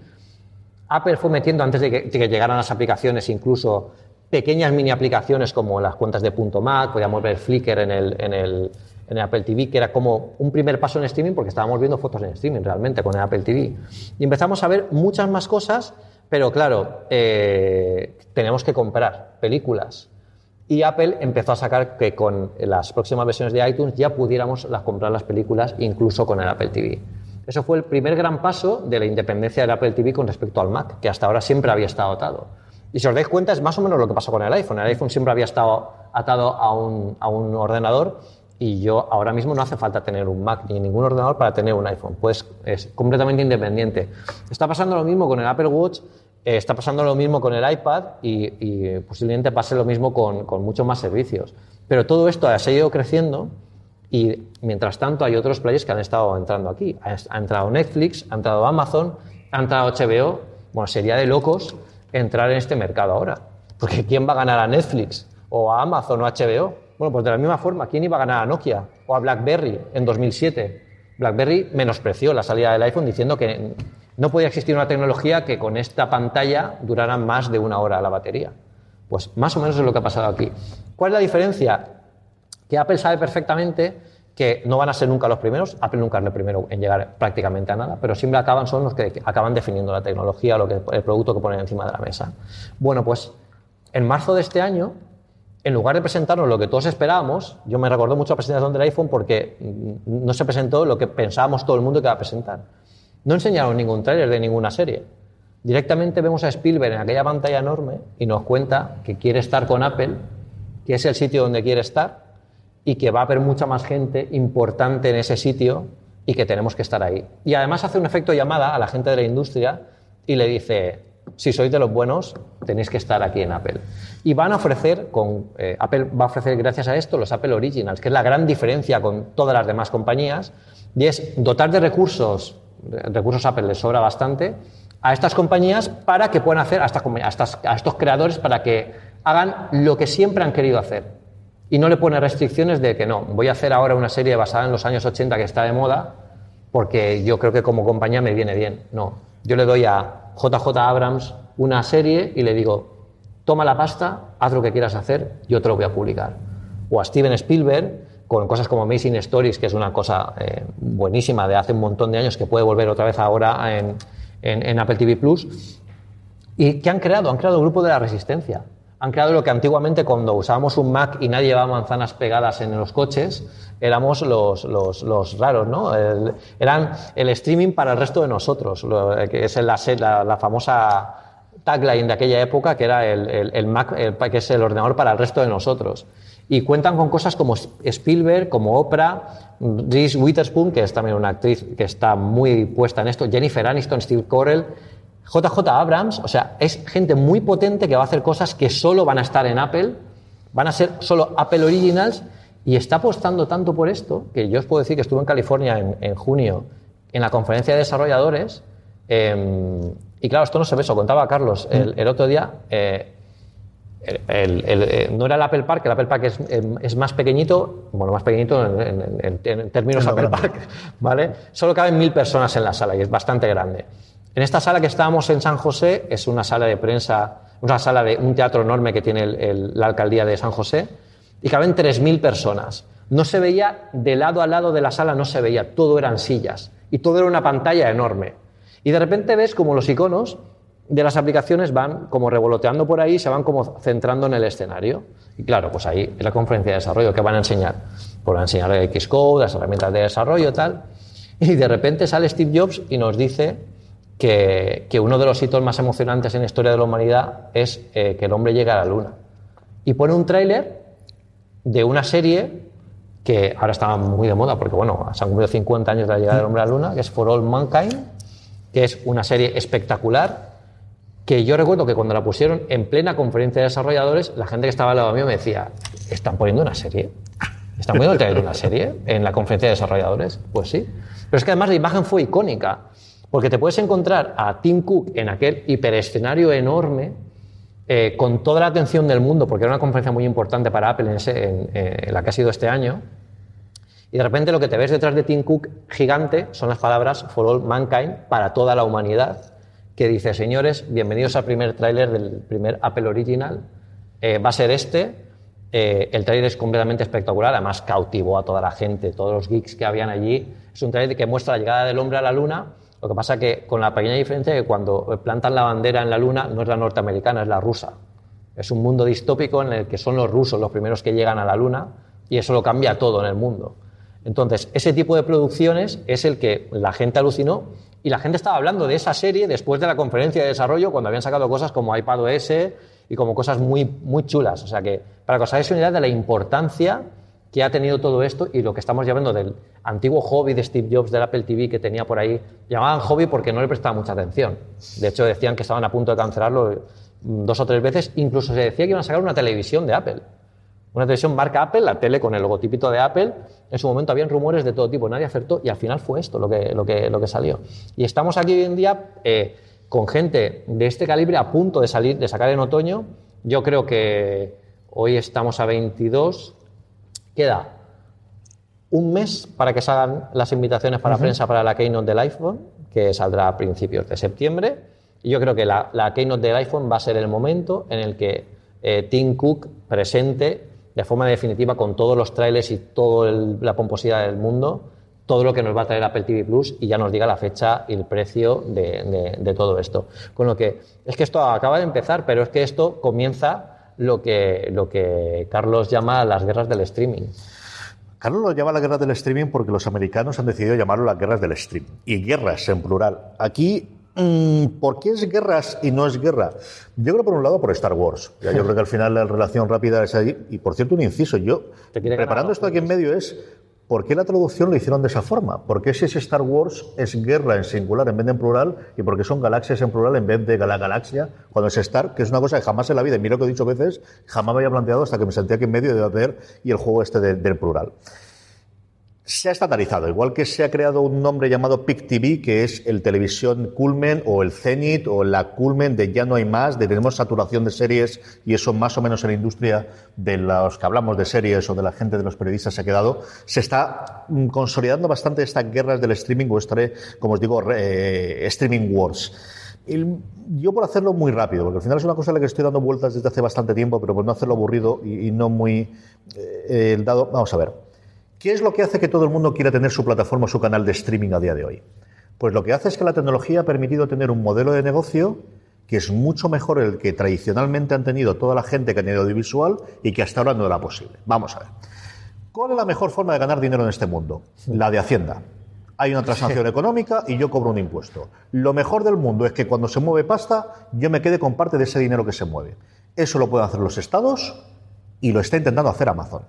Apple fue metiendo, antes de que, llegaran las aplicaciones, incluso pequeñas mini aplicaciones como las cuentas de punto Mac, podíamos ver Flickr en el, en, en el Apple TV, que era como un primer paso en streaming, porque estábamos viendo fotos en streaming realmente con el Apple TV. Y empezamos a ver muchas más cosas, pero claro, eh, tenemos que comprar películas. Y Apple empezó a sacar que con las próximas versiones de iTunes ya pudiéramos las, comprar las películas incluso con el Apple TV. Eso fue el primer gran paso de la independencia del Apple TV con respecto al Mac, que hasta ahora siempre había estado atado. Y si os dais cuenta, es más o menos lo que pasó con el iPhone. El iPhone siempre había estado atado a un, a un ordenador y yo ahora mismo no hace falta tener un Mac ni ningún ordenador para tener un iPhone. Pues es completamente independiente. Está pasando lo mismo con el Apple Watch, eh, está pasando lo mismo con el iPad y, y posiblemente pase lo mismo con, con muchos más servicios. Pero todo esto ha seguido creciendo y mientras tanto hay otros players que han estado entrando aquí. Ha, ha entrado Netflix, ha entrado Amazon, ha entrado HBO. Bueno, sería de locos entrar en este mercado ahora. Porque ¿quién va a ganar a Netflix? ¿O a Amazon o a HBO? Bueno, pues de la misma forma, ¿quién iba a ganar a Nokia o a BlackBerry en 2007? BlackBerry menospreció la salida del iPhone diciendo que no podía existir una tecnología que con esta pantalla durara más de una hora la batería. Pues más o menos es lo que ha pasado aquí. ¿Cuál es la diferencia? que Apple sabe perfectamente que no van a ser nunca los primeros, Apple nunca es el primero en llegar prácticamente a nada, pero siempre acaban, son los que acaban definiendo la tecnología lo que, el producto que ponen encima de la mesa. Bueno, pues en marzo de este año, en lugar de presentarnos lo que todos esperábamos, yo me recordó mucho la presentación del iPhone porque mm, no se presentó lo que pensábamos todo el mundo que iba a presentar. No enseñaron ningún tráiler de ninguna serie. Directamente vemos a Spielberg en aquella pantalla enorme y nos cuenta que quiere estar con Apple, que es el sitio donde quiere estar y que va a haber mucha más gente importante en ese sitio y que tenemos que estar ahí. Y además hace un efecto llamada a la gente de la industria y le dice, si sois de los buenos, tenéis que estar aquí en Apple. Y van a ofrecer, con, eh, Apple va a ofrecer gracias a esto los Apple Originals, que es la gran diferencia con todas las demás compañías, y es dotar de recursos, recursos Apple les sobra bastante, a estas compañías para que puedan hacer, a, estas, a, estos creadores, para que hagan lo que siempre han querido hacer y no le pone restricciones de que no, voy a hacer ahora una serie basada en los años 80 que está de moda, porque yo creo que como compañía me viene bien. No, yo le doy a JJ Abrams una serie y le digo, toma la pasta, haz lo que quieras hacer, yo te lo voy a publicar. O a Steven Spielberg, con cosas como Amazing Stories, que es una cosa eh, buenísima de hace un montón de años que puede volver otra vez ahora en, en, Apple TV Plus. ¿Y qué han creado? Han creado el grupo de la resistencia han creado lo que antiguamente cuando usábamos un Mac y nadie llevaba manzanas pegadas en los coches, éramos los, los, raros, ¿no? Eran el streaming para el resto de nosotros, lo, que es la, la, la, famosa tagline de aquella época, que era el, el, el Mac, que es el ordenador para el resto de nosotros. Y cuentan con cosas como Spielberg, como Oprah, Reese Witherspoon, que es también una actriz que está muy puesta en esto, Jennifer Aniston, Steve Carell, JJ Abrams, o sea, es gente muy potente que va a hacer cosas que solo van a estar en Apple, van a ser solo Apple Originals y está apostando tanto por esto que yo os puedo decir que estuve en California en, en junio en la conferencia de desarrolladores eh, y claro, esto no se ve, eso contaba Carlos el, el otro día. Eh, el, el, no era el Apple Park, el Apple Park es, es más pequeñito, bueno, más pequeñito en, en, en términos Apple Park, ¿vale? Solo caben mil personas en la sala y es bastante grande. En esta sala que estábamos en San José es una sala de prensa, una sala de un teatro enorme que tiene la alcaldía de San José y caben 3.000 personas. No se veía de lado a lado de la sala, no se veía, todo eran sillas y todo era una pantalla enorme. Y de repente ves como los iconos de las aplicaciones van como revoloteando por ahí, se van como centrando en el escenario. Y claro, pues ahí es la conferencia de desarrollo que van a enseñar. Pues van a enseñar el Xcode, las herramientas de desarrollo, tal. Y de repente sale Steve Jobs y nos dice que, uno de los hitos más emocionantes en la historia de la humanidad es eh, que el hombre llegue a la luna. Y pone un tráiler de una serie que ahora está muy de moda porque, bueno, se han cumplido 50 años de la llegada del hombre a la luna, que es For All Mankind, que es una serie espectacular que yo recuerdo que cuando la pusieron en plena conferencia de desarrolladores, la gente que estaba al lado mío me decía, ¿están poniendo una serie? ¿Están poniendo el trailer de una serie en la conferencia de desarrolladores? Pues sí. Pero es que además la imagen fue icónica, porque te puedes encontrar a Tim Cook en aquel hiperescenario enorme, eh, con toda la atención del mundo, porque era una conferencia muy importante para Apple eh, en la que ha sido este año, y de repente lo que te ves detrás de Tim Cook gigante son las palabras For All Mankind, para toda la humanidad, que dice, señores, bienvenidos al primer tráiler del primer Apple Original. Eh, va a ser este. Eh, el tráiler es completamente espectacular, además cautivó a toda la gente, todos los geeks que habían allí. Es un tráiler que muestra la llegada del hombre a la luna. Lo que pasa que con la pequeña diferencia que cuando plantan la bandera en la luna no es la norteamericana, es la rusa. Es un mundo distópico en el que son los rusos los primeros que llegan a la luna y eso lo cambia todo en el mundo. Entonces, ese tipo de producciones es el que la gente alucinó y la gente estaba hablando de esa serie después de la conferencia de desarrollo cuando habían sacado cosas como iPadOS y como cosas muy, muy chulas. O sea que, para que os hagáis una idea de la importancia que ha tenido todo esto y lo que estamos llevando del antiguo hobby de Steve Jobs del Apple TV que tenía por ahí, llamaban hobby porque no le prestaba mucha atención. De hecho, decían que estaban a punto de cancelarlo mm, dos o tres veces, incluso se decía que iban a sacar una televisión de Apple. Una televisión marca Apple, la tele con el logotipito de Apple. En su momento habían rumores de todo tipo, nadie acertó y al final fue esto lo que, lo que, lo que salió. Y estamos aquí hoy en día eh, con gente de este calibre a punto de salir, de sacar en otoño. Yo creo que hoy estamos a 22. Queda un mes para que salgan las invitaciones para prensa para la Keynote del iPhone, que saldrá a principios de septiembre. Y yo creo que la, la Keynote del iPhone va a ser el momento en el que eh, Tim Cook presente de forma definitiva con todos los trailers y toda la pomposidad del mundo todo lo que nos va a traer Apple TV Plus y ya nos diga la fecha y el precio de, de- todo esto. Con lo que es que esto acaba de empezar, pero es que esto comienza lo que, lo que Carlos llama las guerras del streaming. Carlos lo llama la guerra del streaming porque los americanos han decidido llamarlo las guerras del streaming. Y guerras en plural. Aquí, ¿por qué es guerras y no es guerra? Yo creo por un lado por Star Wars. Ya, yo creo que al final la relación rápida es ahí. Y por cierto, un inciso. Yo, ganar preparando esto aquí en medio, es ¿por qué la traducción lo hicieron de esa forma? ¿Por qué si es Star Wars es guerra en singular en vez de en plural? ¿Y por qué son galaxias en plural en vez de la galaxia? Cuando es Star, que es una cosa que jamás en la vida, y mira lo que he dicho veces, jamás me había planteado hasta que me senté aquí en medio de ver y el juego este de- del plural se ha estandarizado, igual que se ha creado un nombre llamado PIC TV, que es el televisión culmen o el cenit o la culmen de ya no hay más, de tenemos saturación de series y eso más o menos en la industria de los que hablamos de series o de la gente de los periodistas se ha quedado, se está mm, consolidando bastante estas guerras del streaming o este, como os digo, eh, streaming wars. Yo por hacerlo muy rápido, porque al final es una cosa a la que estoy dando vueltas desde hace bastante tiempo, pero por no hacerlo aburrido y, no muy eh, dado, vamos a ver. ¿Qué es lo que hace que todo el mundo quiera tener su plataforma o su canal de streaming a día de hoy? Pues lo que hace es que la tecnología ha permitido tener un modelo de negocio que es mucho mejor el que tradicionalmente han tenido toda la gente que ha tenido audiovisual y que hasta ahora no era posible. Vamos a ver. ¿Cuál es la mejor forma de ganar dinero en este mundo? La de Hacienda. Hay una transacción económica y yo cobro un impuesto. Lo mejor del mundo es que cuando se mueve pasta, yo me quede con parte de ese dinero que se mueve. Eso lo pueden hacer los estados y lo está intentando hacer Amazon.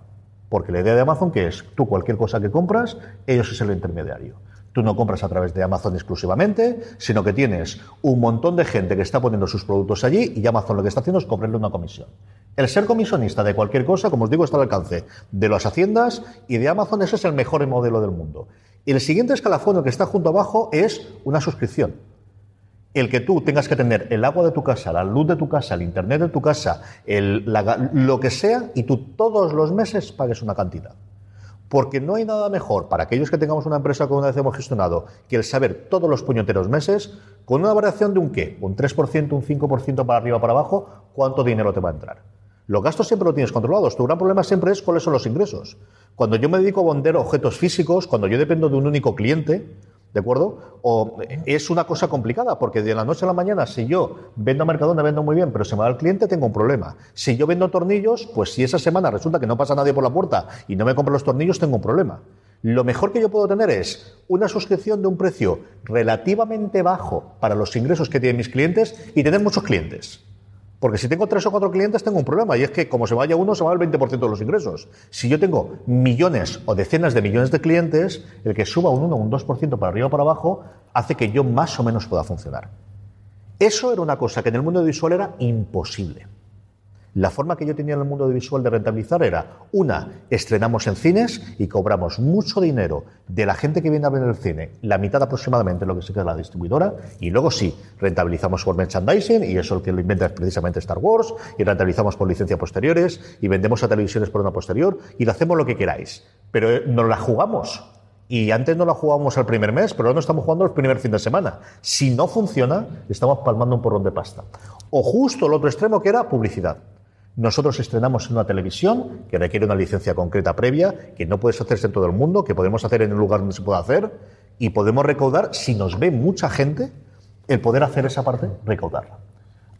Porque la idea de Amazon que es, tú cualquier cosa que compras, ellos es el intermediario. Tú no compras a través de Amazon exclusivamente, sino que tienes un montón de gente que está poniendo sus productos allí y Amazon lo que está haciendo es cobrarle una comisión. El ser comisionista de cualquier cosa, como os digo, está al alcance de las haciendas y de Amazon, ese es el mejor modelo del mundo. Y el siguiente escalafón, que está junto abajo, es una suscripción el que tú tengas que tener el agua de tu casa, la luz de tu casa, el internet de tu casa, lo que sea, y tú todos los meses pagues una cantidad. Porque no hay nada mejor para aquellos que tengamos una empresa que una vez hemos gestionado que el saber todos los puñeteros meses, con una variación de un qué, un 3%, un 5% para arriba para abajo, cuánto dinero te va a entrar. Los gastos siempre lo tienes controlados. Tu gran problema siempre es cuáles son los ingresos. Cuando yo me dedico a vender objetos físicos, cuando yo dependo de un único cliente, ¿De acuerdo? O es una cosa complicada, porque de la noche a la mañana, si yo vendo a Mercadona, vendo muy bien, pero se me va el cliente, tengo un problema. Si yo vendo tornillos, pues si esa semana resulta que no pasa nadie por la puerta y no me compro los tornillos, tengo un problema. Lo mejor que yo puedo tener es una suscripción de un precio relativamente bajo para los ingresos que tienen mis clientes y tener muchos clientes. Porque si tengo tres o cuatro clientes tengo un problema y es que como se vaya uno se va el 20% de los ingresos. Si yo tengo millones o decenas de millones de clientes, el que suba un 1 o un 2% para arriba o para abajo hace que yo más o menos pueda funcionar. Eso era una cosa que en el mundo visual era imposible. La forma que yo tenía en el mundo visual de rentabilizar era, una, estrenamos en cines y cobramos mucho dinero de la gente que viene a ver el cine, la mitad aproximadamente lo que se queda la distribuidora, y luego sí, rentabilizamos por merchandising, y eso el que lo inventa es precisamente Star Wars, y rentabilizamos por licencia posteriores, y vendemos a televisiones por una posterior, y lo hacemos lo que queráis. Pero eh, nos la jugamos. Y antes no la jugábamos al primer mes, pero ahora no estamos jugando el primer fin de semana. Si no funciona, estamos palmando un porrón de pasta. O justo el otro extremo que era publicidad. Nosotros estrenamos en una televisión que requiere una licencia concreta previa, que no puedes hacerse en todo el mundo, que podemos hacer en un lugar donde se pueda hacer, y podemos recaudar, si nos ve mucha gente, el poder hacer esa parte, recaudarla.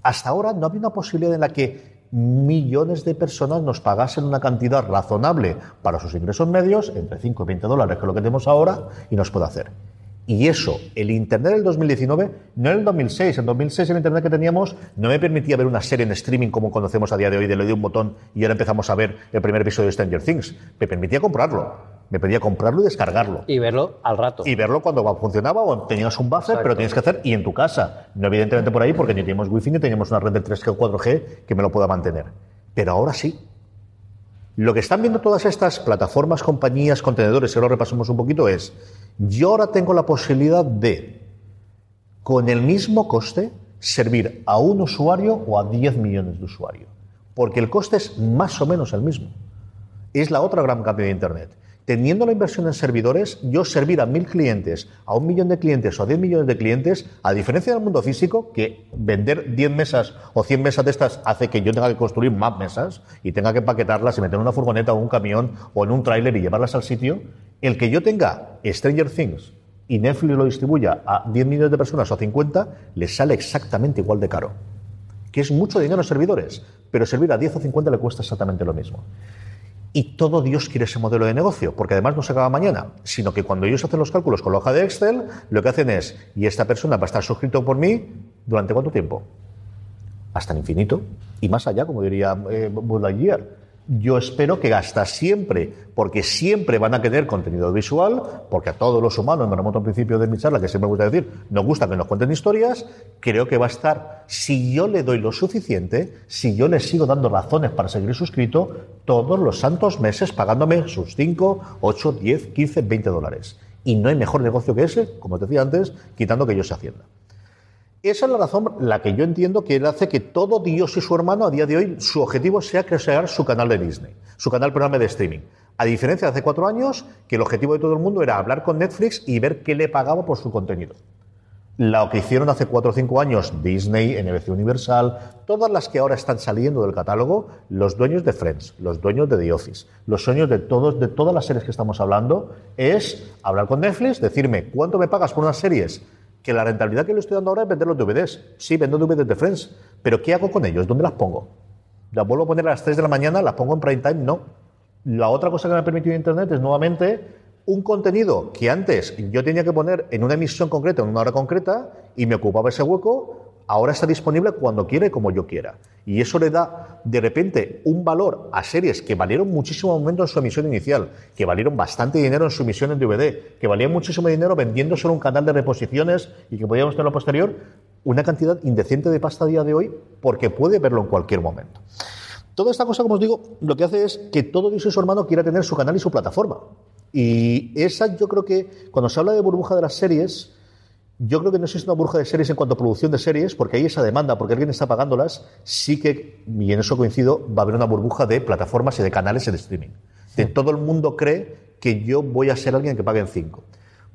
Hasta ahora no había una posibilidad en la que millones de personas nos pagasen una cantidad razonable para sus ingresos medios, entre 5 y 20 dólares, que es lo que tenemos ahora, y nos puede hacer. Y eso, el Internet del 2019, no en el 2006. En 2006 el Internet que teníamos no me permitía ver una serie en streaming como conocemos a día de hoy, de le di un botón y ahora empezamos a ver el primer episodio de Stranger Things. Me permitía comprarlo. Me pedía comprarlo y descargarlo. Y verlo al rato. Y verlo cuando funcionaba o tenías un buffer, pero tienes que hacer y en tu casa. No evidentemente por ahí porque ni teníamos wifi ni teníamos una red de 3G o 4G que me lo pueda mantener. Pero ahora sí. Lo que están viendo todas estas plataformas, compañías, contenedores, si lo repasamos un poquito, es yo ahora tengo la posibilidad de, con el mismo coste, servir a un usuario o a 10 millones de usuarios. Porque el coste es más o menos el mismo. Es la otra gran cambio de Internet. Teniendo la inversión en servidores, yo servir a mil clientes, a un millón de clientes o a 10 millones de clientes, a diferencia del mundo físico, que vender 10 mesas o 100 mesas de estas hace que yo tenga que construir más mesas y tenga que empaquetarlas y meter en una furgoneta o un camión o en un tráiler y llevarlas al sitio, el que yo tenga Stranger Things y Netflix lo distribuya a 10 millones de personas o a 50, le sale exactamente igual de caro. Que es mucho dinero en servidores, pero servir a 10 o 50 le cuesta exactamente lo mismo. Y todo Dios quiere ese modelo de negocio, porque además no se acaba mañana, sino que cuando ellos hacen los cálculos con la hoja de Excel, lo que hacen es, y esta persona va a estar suscrito por mí, ¿durante cuánto tiempo? Hasta el infinito y más allá, como diría eh. Yo espero que hasta siempre, porque siempre van a querer contenido visual, porque a todos los humanos, me remonto al principio de mi charla, que siempre me gusta decir, nos gusta que nos cuenten historias, creo que va a estar, si yo le doy lo suficiente, si yo le sigo dando razones para seguir suscrito, todos los santos meses pagándome sus 5, 8, 10, 15, 20 dólares. Y no hay mejor negocio que ese, como te decía antes, quitando que yo se hacienda. Esa es la razón la que yo entiendo que él hace que todo Dios y su hermano a día de hoy su objetivo sea crear su canal de Disney, su canal programa de streaming. A diferencia de hace cuatro años, que el objetivo de todo el mundo era hablar con Netflix y ver qué le pagaba por su contenido. Lo que hicieron hace cuatro o cinco años Disney, NBC Universal, todas las que ahora están saliendo del catálogo, los dueños de Friends, los dueños de The Office, los sueños de todos, de todas las series que estamos hablando, es hablar con Netflix, decirme cuánto me pagas por unas series que la rentabilidad que le estoy dando ahora es vender los DVDs. Sí, vendo DVDs de Friends, pero ¿qué hago con ellos? ¿Dónde las pongo? ¿Las vuelvo a poner a las 3 de la mañana? ¿Las pongo en prime time? No. La otra cosa que me ha permitido Internet es nuevamente un contenido que antes yo tenía que poner en una emisión concreta, en una hora concreta, y me ocupaba ese hueco, ahora está disponible cuando quiera y como yo quiera. Y eso le da, de repente, un valor a series que valieron muchísimo momento en su emisión inicial, que valieron bastante dinero en su emisión en DVD, que valían muchísimo dinero vendiendo solo un canal de reposiciones y que podíamos tener lo posterior, una cantidad indecente de pasta a día de hoy porque puede verlo en cualquier momento. Toda esta cosa, como os digo, lo que hace es que todo Dios y su hermano quiera tener su canal y su plataforma. Y esa yo creo que cuando se habla de burbuja de las series, yo creo que no existe una burbuja de series en cuanto a producción de series, porque hay esa demanda, porque alguien está pagándolas, sí que, y en eso coincido, va a haber una burbuja de plataformas y de canales en streaming. De todo el mundo cree que yo voy a ser alguien que pague en cinco.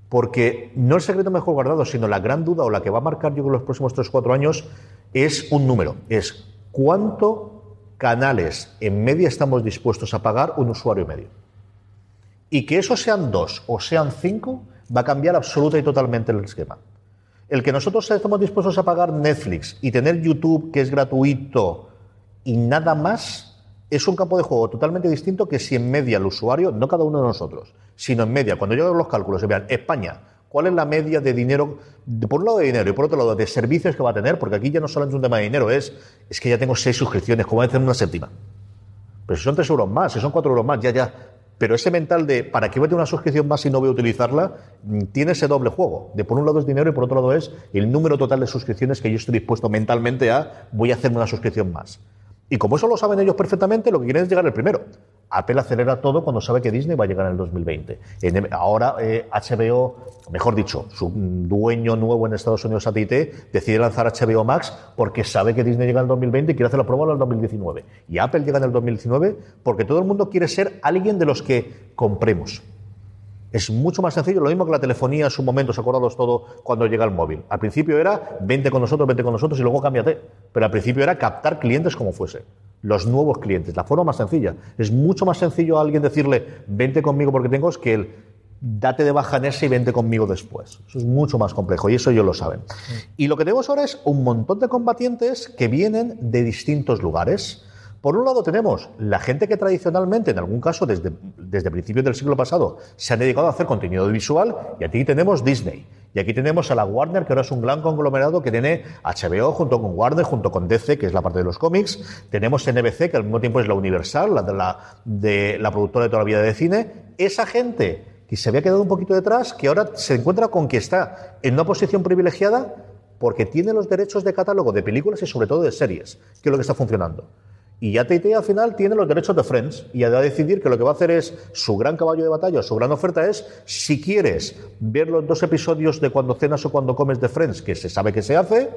Porque no el secreto mejor guardado, sino la gran duda o la que va a marcar yo en los próximos 3 o 4 años es un número. Es cuánto canales en media estamos dispuestos a pagar un usuario medio. Y que eso sean dos o sean cinco, Va a cambiar absoluta y totalmente el esquema. El que nosotros estemos dispuestos a pagar Netflix y tener YouTube, que es gratuito, y nada más, es un campo de juego totalmente distinto que si en media el usuario, no cada uno de nosotros, sino en media, cuando yo hago los cálculos y vean España, ¿cuál es la media de dinero, por un lado de dinero y por otro lado de servicios que va a tener? Porque aquí ya no solo es un tema de dinero, es, es que ya tengo seis suscripciones, ¿cómo voy a hacer una séptima? Pero si son 3 euros más, si son 4 euros más, ya, ya. Pero ese mental de, ¿para qué voy a tener una suscripción más si no voy a utilizarla? Mm, Tiene ese doble juego. De por un lado es dinero y por otro lado es el número total de suscripciones que yo estoy dispuesto mentalmente a, voy a hacerme una suscripción más. Y como eso lo saben ellos perfectamente, lo que quieren es llegar el primero. Apple acelera todo cuando sabe que Disney va a llegar en el 2020. En- ahora eh, HBO, mejor dicho, su dueño nuevo en Estados Unidos, AT&T, decide lanzar HBO Max porque sabe que Disney llega en el 2020 y quiere hacer la prueba en el 2019. Y Apple llega en el 2019 porque todo el mundo quiere ser alguien de los que compremos. Es mucho más sencillo, lo mismo que la telefonía en su momento, os acordados todo cuando llega el móvil. Al principio era vente con nosotros, vente con nosotros y luego cámbiate. Pero al principio era captar clientes como fuese. Los nuevos clientes, la forma más sencilla. Es mucho más sencillo a alguien decirle vente conmigo porque tengo es que el date de baja en ese y vente conmigo después. Eso es mucho más complejo y eso ellos lo saben. Y lo que tenemos ahora es un montón de combatientes que vienen de distintos lugares. Por un lado tenemos la gente que tradicionalmente, en algún caso desde, desde principios del siglo pasado, se han dedicado a hacer contenido visual y aquí tenemos Disney. Y aquí tenemos a la Warner, que ahora es un gran conglomerado que tiene HBO junto con Warner, junto con DC, que es la parte de los cómics. Tenemos NBC, que al mismo tiempo es la Universal, la de la, de la productora de toda la vida de cine. Esa gente que se había quedado un poquito detrás, que ahora se encuentra con que está en una posición privilegiada porque tiene los derechos de catálogo de películas y sobre todo de series, que es lo que está funcionando. Y AT&T al final tiene los derechos de Friends y ha de decidir que lo que va a hacer es su gran caballo de batalla, su gran oferta es si quieres ver los dos episodios de cuando cenas o cuando comes de Friends, que se sabe que se hace,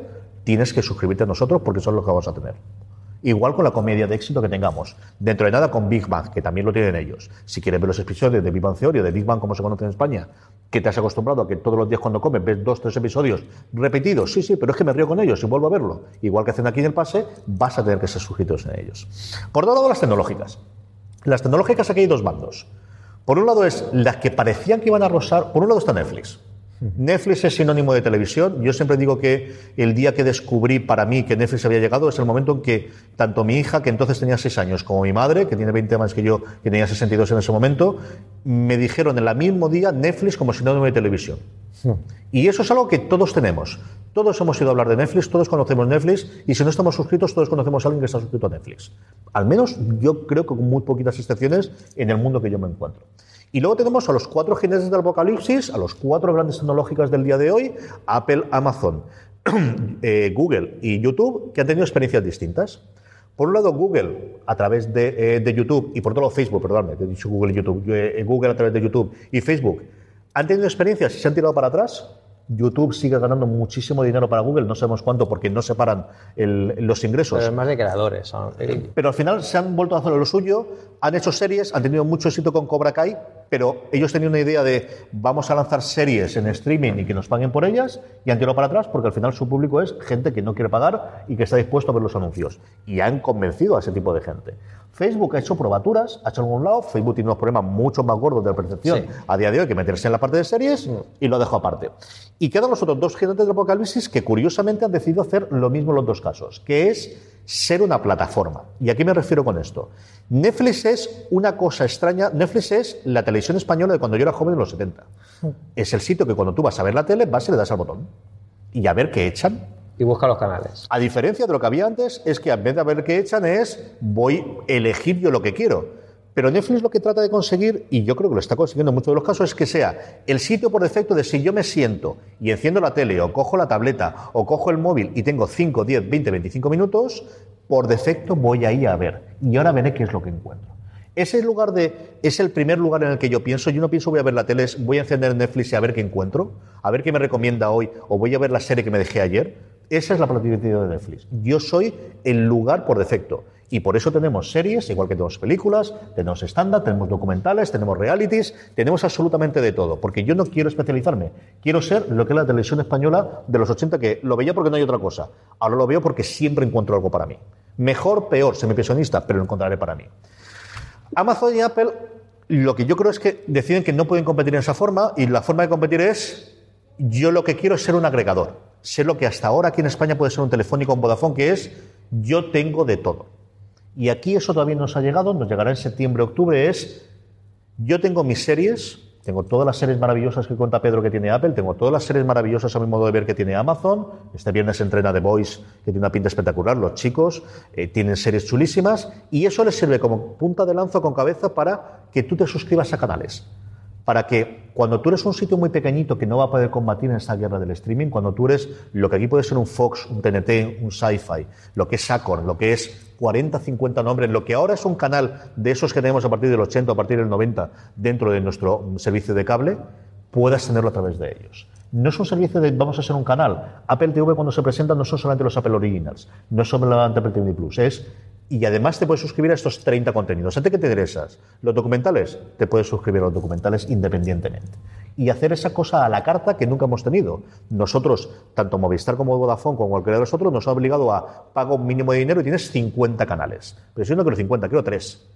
tienes que suscribirte a nosotros porque son los que vamos a tener. Igual con la comedia de éxito que tengamos. Dentro de nada con Big Bang, que también lo tienen ellos. Si quieres ver los episodios de Big Bang Theory o de Big Bang como se conoce en España, que te has acostumbrado a que todos los días cuando comes ves dos, tres episodios repetidos. Sí, sí, pero es que me río con ellos y vuelvo a verlo. Igual que hacen aquí en el pase, vas a tener que ser suscritos en ellos. Por otro lado, las tecnológicas. Las tecnológicas aquí hay dos bandos. Por un lado es las que parecían que iban a rosar. Por un lado está Netflix. Netflix es sinónimo de televisión. Yo siempre digo que el día que descubrí para mí que Netflix había llegado es el momento en que tanto mi hija, que entonces tenía 6 años, como mi madre, que tiene 20 más que yo, que tenía 62 en ese momento, me dijeron en el mismo día Netflix como sinónimo de televisión. Y eso es algo que todos tenemos. Todos hemos ido a hablar de Netflix, todos conocemos Netflix, y si no estamos suscritos, todos conocemos a alguien que está suscrito a Netflix. Al menos yo creo que con muy poquitas excepciones en el mundo que yo me encuentro. Y luego tenemos a los cuatro jinetes del apocalipsis, a los cuatro grandes tecnológicas del día de hoy, Apple, Amazon, eh, Google y YouTube, que han tenido experiencias distintas. Por un lado, Google a través de, eh, de YouTube, y por otro lado, Facebook, perdóname, he dicho Google y YouTube, eh, Google a través de YouTube y Facebook, han tenido experiencias y se han tirado para atrás. YouTube sigue ganando muchísimo dinero para Google, no sabemos cuánto porque no separan el- los ingresos. Pero es más de creadores. Pero al final se han vuelto a hacer lo suyo, han hecho series, han tenido mucho éxito con Cobra Kai, pero ellos tenían una idea de vamos a lanzar series en streaming y que nos paguen por ellas, y han tirado para atrás porque al final su público es gente que no quiere pagar y que está dispuesto a ver los anuncios. Y han convencido a ese tipo de gente. Facebook ha hecho probaturas, ha hecho algún lado, Facebook tiene unos problemas mucho más gordos de percepción Sí. a día de hoy que meterse en la parte de series y lo dejo aparte. Y quedan los otros dos gigantes del apocalipsis que curiosamente han decidido hacer lo mismo en los dos casos, que es ser una plataforma. ¿Y a qué me refiero con esto? Netflix es una cosa extraña. Netflix es la televisión española de cuando yo era joven en los 70. Es el sitio que cuando tú vas a ver la tele, vas y le das al botón. Y a ver qué echan. Y busca los canales. A diferencia de lo que había antes, es que en vez de ver qué echan es voy a elegir yo lo que quiero. Pero Netflix lo que trata de conseguir, y yo creo que lo está consiguiendo en muchos de los casos, es que sea el sitio por defecto de si yo me siento y enciendo la tele o cojo la tableta o cojo el móvil y tengo 5, 10, 20, 25 minutos, por defecto voy ahí a ver. Y ahora veré qué es lo que encuentro. Ese lugar de, es el primer lugar en el que yo pienso. Yo no pienso voy a ver la tele, voy a encender Netflix y a ver qué encuentro, a ver qué me recomienda hoy, o voy a ver la serie que me dejé ayer. Esa es la plataforma de Netflix. Yo soy el lugar por defecto. Y por eso tenemos series, igual que tenemos películas, tenemos estándar, tenemos documentales, tenemos realities, tenemos absolutamente de todo. Porque yo no quiero especializarme. Quiero ser lo que es la televisión española de los 80, que lo veía porque no hay otra cosa. Ahora lo veo porque siempre encuentro algo para mí. Mejor, peor, semipensionista, pero lo encontraré para mí. Amazon y Apple lo que yo creo es que deciden que no pueden competir en esa forma y la forma de competir es yo lo que quiero es ser un agregador. Ser lo que hasta ahora aquí en España puede ser un telefónico en Vodafone, que es yo tengo de todo. Y aquí eso todavía no nos ha llegado, nos llegará en septiembre, octubre, es yo tengo mis series, tengo todas las series maravillosas que cuenta Pedro que tiene Apple, tengo todas las series maravillosas a mi modo de ver que tiene Amazon. Este viernes entrena The Voice, que tiene una pinta espectacular. Los chicos eh, tienen series chulísimas y eso les sirve como punta de lanza con cabeza para que tú te suscribas a canales para que cuando tú eres un sitio muy pequeñito que no va a poder combatir en esta guerra del streaming, cuando tú eres lo que aquí puede ser un Fox, un TNT, un Sci-Fi, lo que es Acorn, lo que es 40, 50 nombres, lo que ahora es un canal de esos que tenemos a partir del 80, a partir del 90 dentro de nuestro servicio de cable, puedas tenerlo a través de ellos. No es un servicio de vamos a ser un canal. Apple TV cuando se presenta no son solamente los Apple Originals, no es solamente Apple TV Plus, es y además te puedes suscribir a estos 30 contenidos. ¿A ti qué te interesas? ¿Los documentales? Te puedes suscribir a los documentales independientemente. Y hacer esa cosa a la carta que nunca hemos tenido. Nosotros, tanto Movistar como Vodafone, como cualquiera de nosotros, nos ha obligado a pagar un mínimo de dinero y tienes 50 canales. Pero si yo no quiero 50, quiero 3.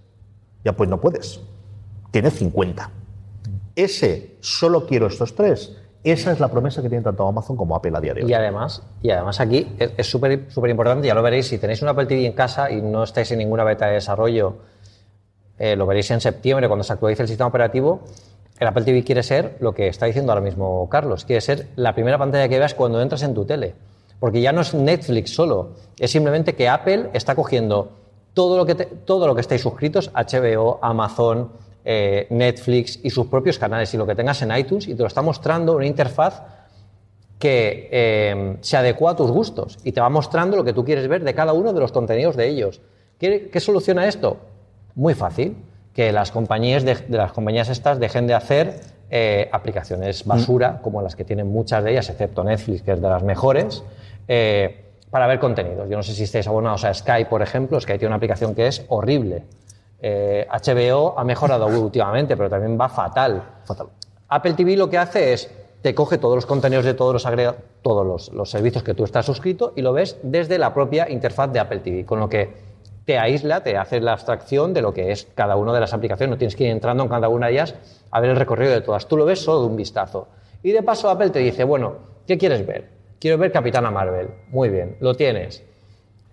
Ya pues no puedes. Tienes 50. Ese solo quiero estos tres esa es la promesa que tiene tanto Amazon como Apple a día de hoy. Y además, y además aquí es súper importante, ya lo veréis, si tenéis un Apple TV en casa y no estáis en ninguna beta de desarrollo, eh, lo veréis en septiembre cuando se actualice el sistema operativo, el Apple TV quiere ser lo que está diciendo ahora mismo Carlos, quiere ser la primera pantalla que veas cuando entras en tu tele. Porque ya no es Netflix solo, es simplemente que Apple está cogiendo todo lo que, todo lo que estáis suscritos, HBO, Amazon, eh, Netflix y sus propios canales y lo que tengas en iTunes y te lo está mostrando una interfaz que eh, se adecua a tus gustos y te va mostrando lo que tú quieres ver de cada uno de los contenidos de ellos. ¿Qué, soluciona esto? Muy fácil, que las compañías de, las compañías estas dejen de hacer eh, aplicaciones basura, mm. como las que tienen muchas de ellas, excepto Netflix, que es de las mejores, para ver contenidos. Yo no sé si estáis abonados a Sky, por ejemplo, Sky tiene una aplicación que es horrible HBO eh, ha mejorado últimamente, pero también va fatal. fatal. Apple TV lo que hace es te coge todos los contenidos de todos los todos los, servicios que tú estás suscrito y lo ves desde la propia interfaz de Apple TV, con lo que te aísla, te hace la abstracción de lo que es cada una de las aplicaciones. No tienes que ir entrando en cada una de ellas a ver el recorrido de todas. Tú lo ves solo de un vistazo. Y de paso Apple te dice, bueno, ¿qué quieres ver? Quiero ver Capitana Marvel. Muy bien, lo tienes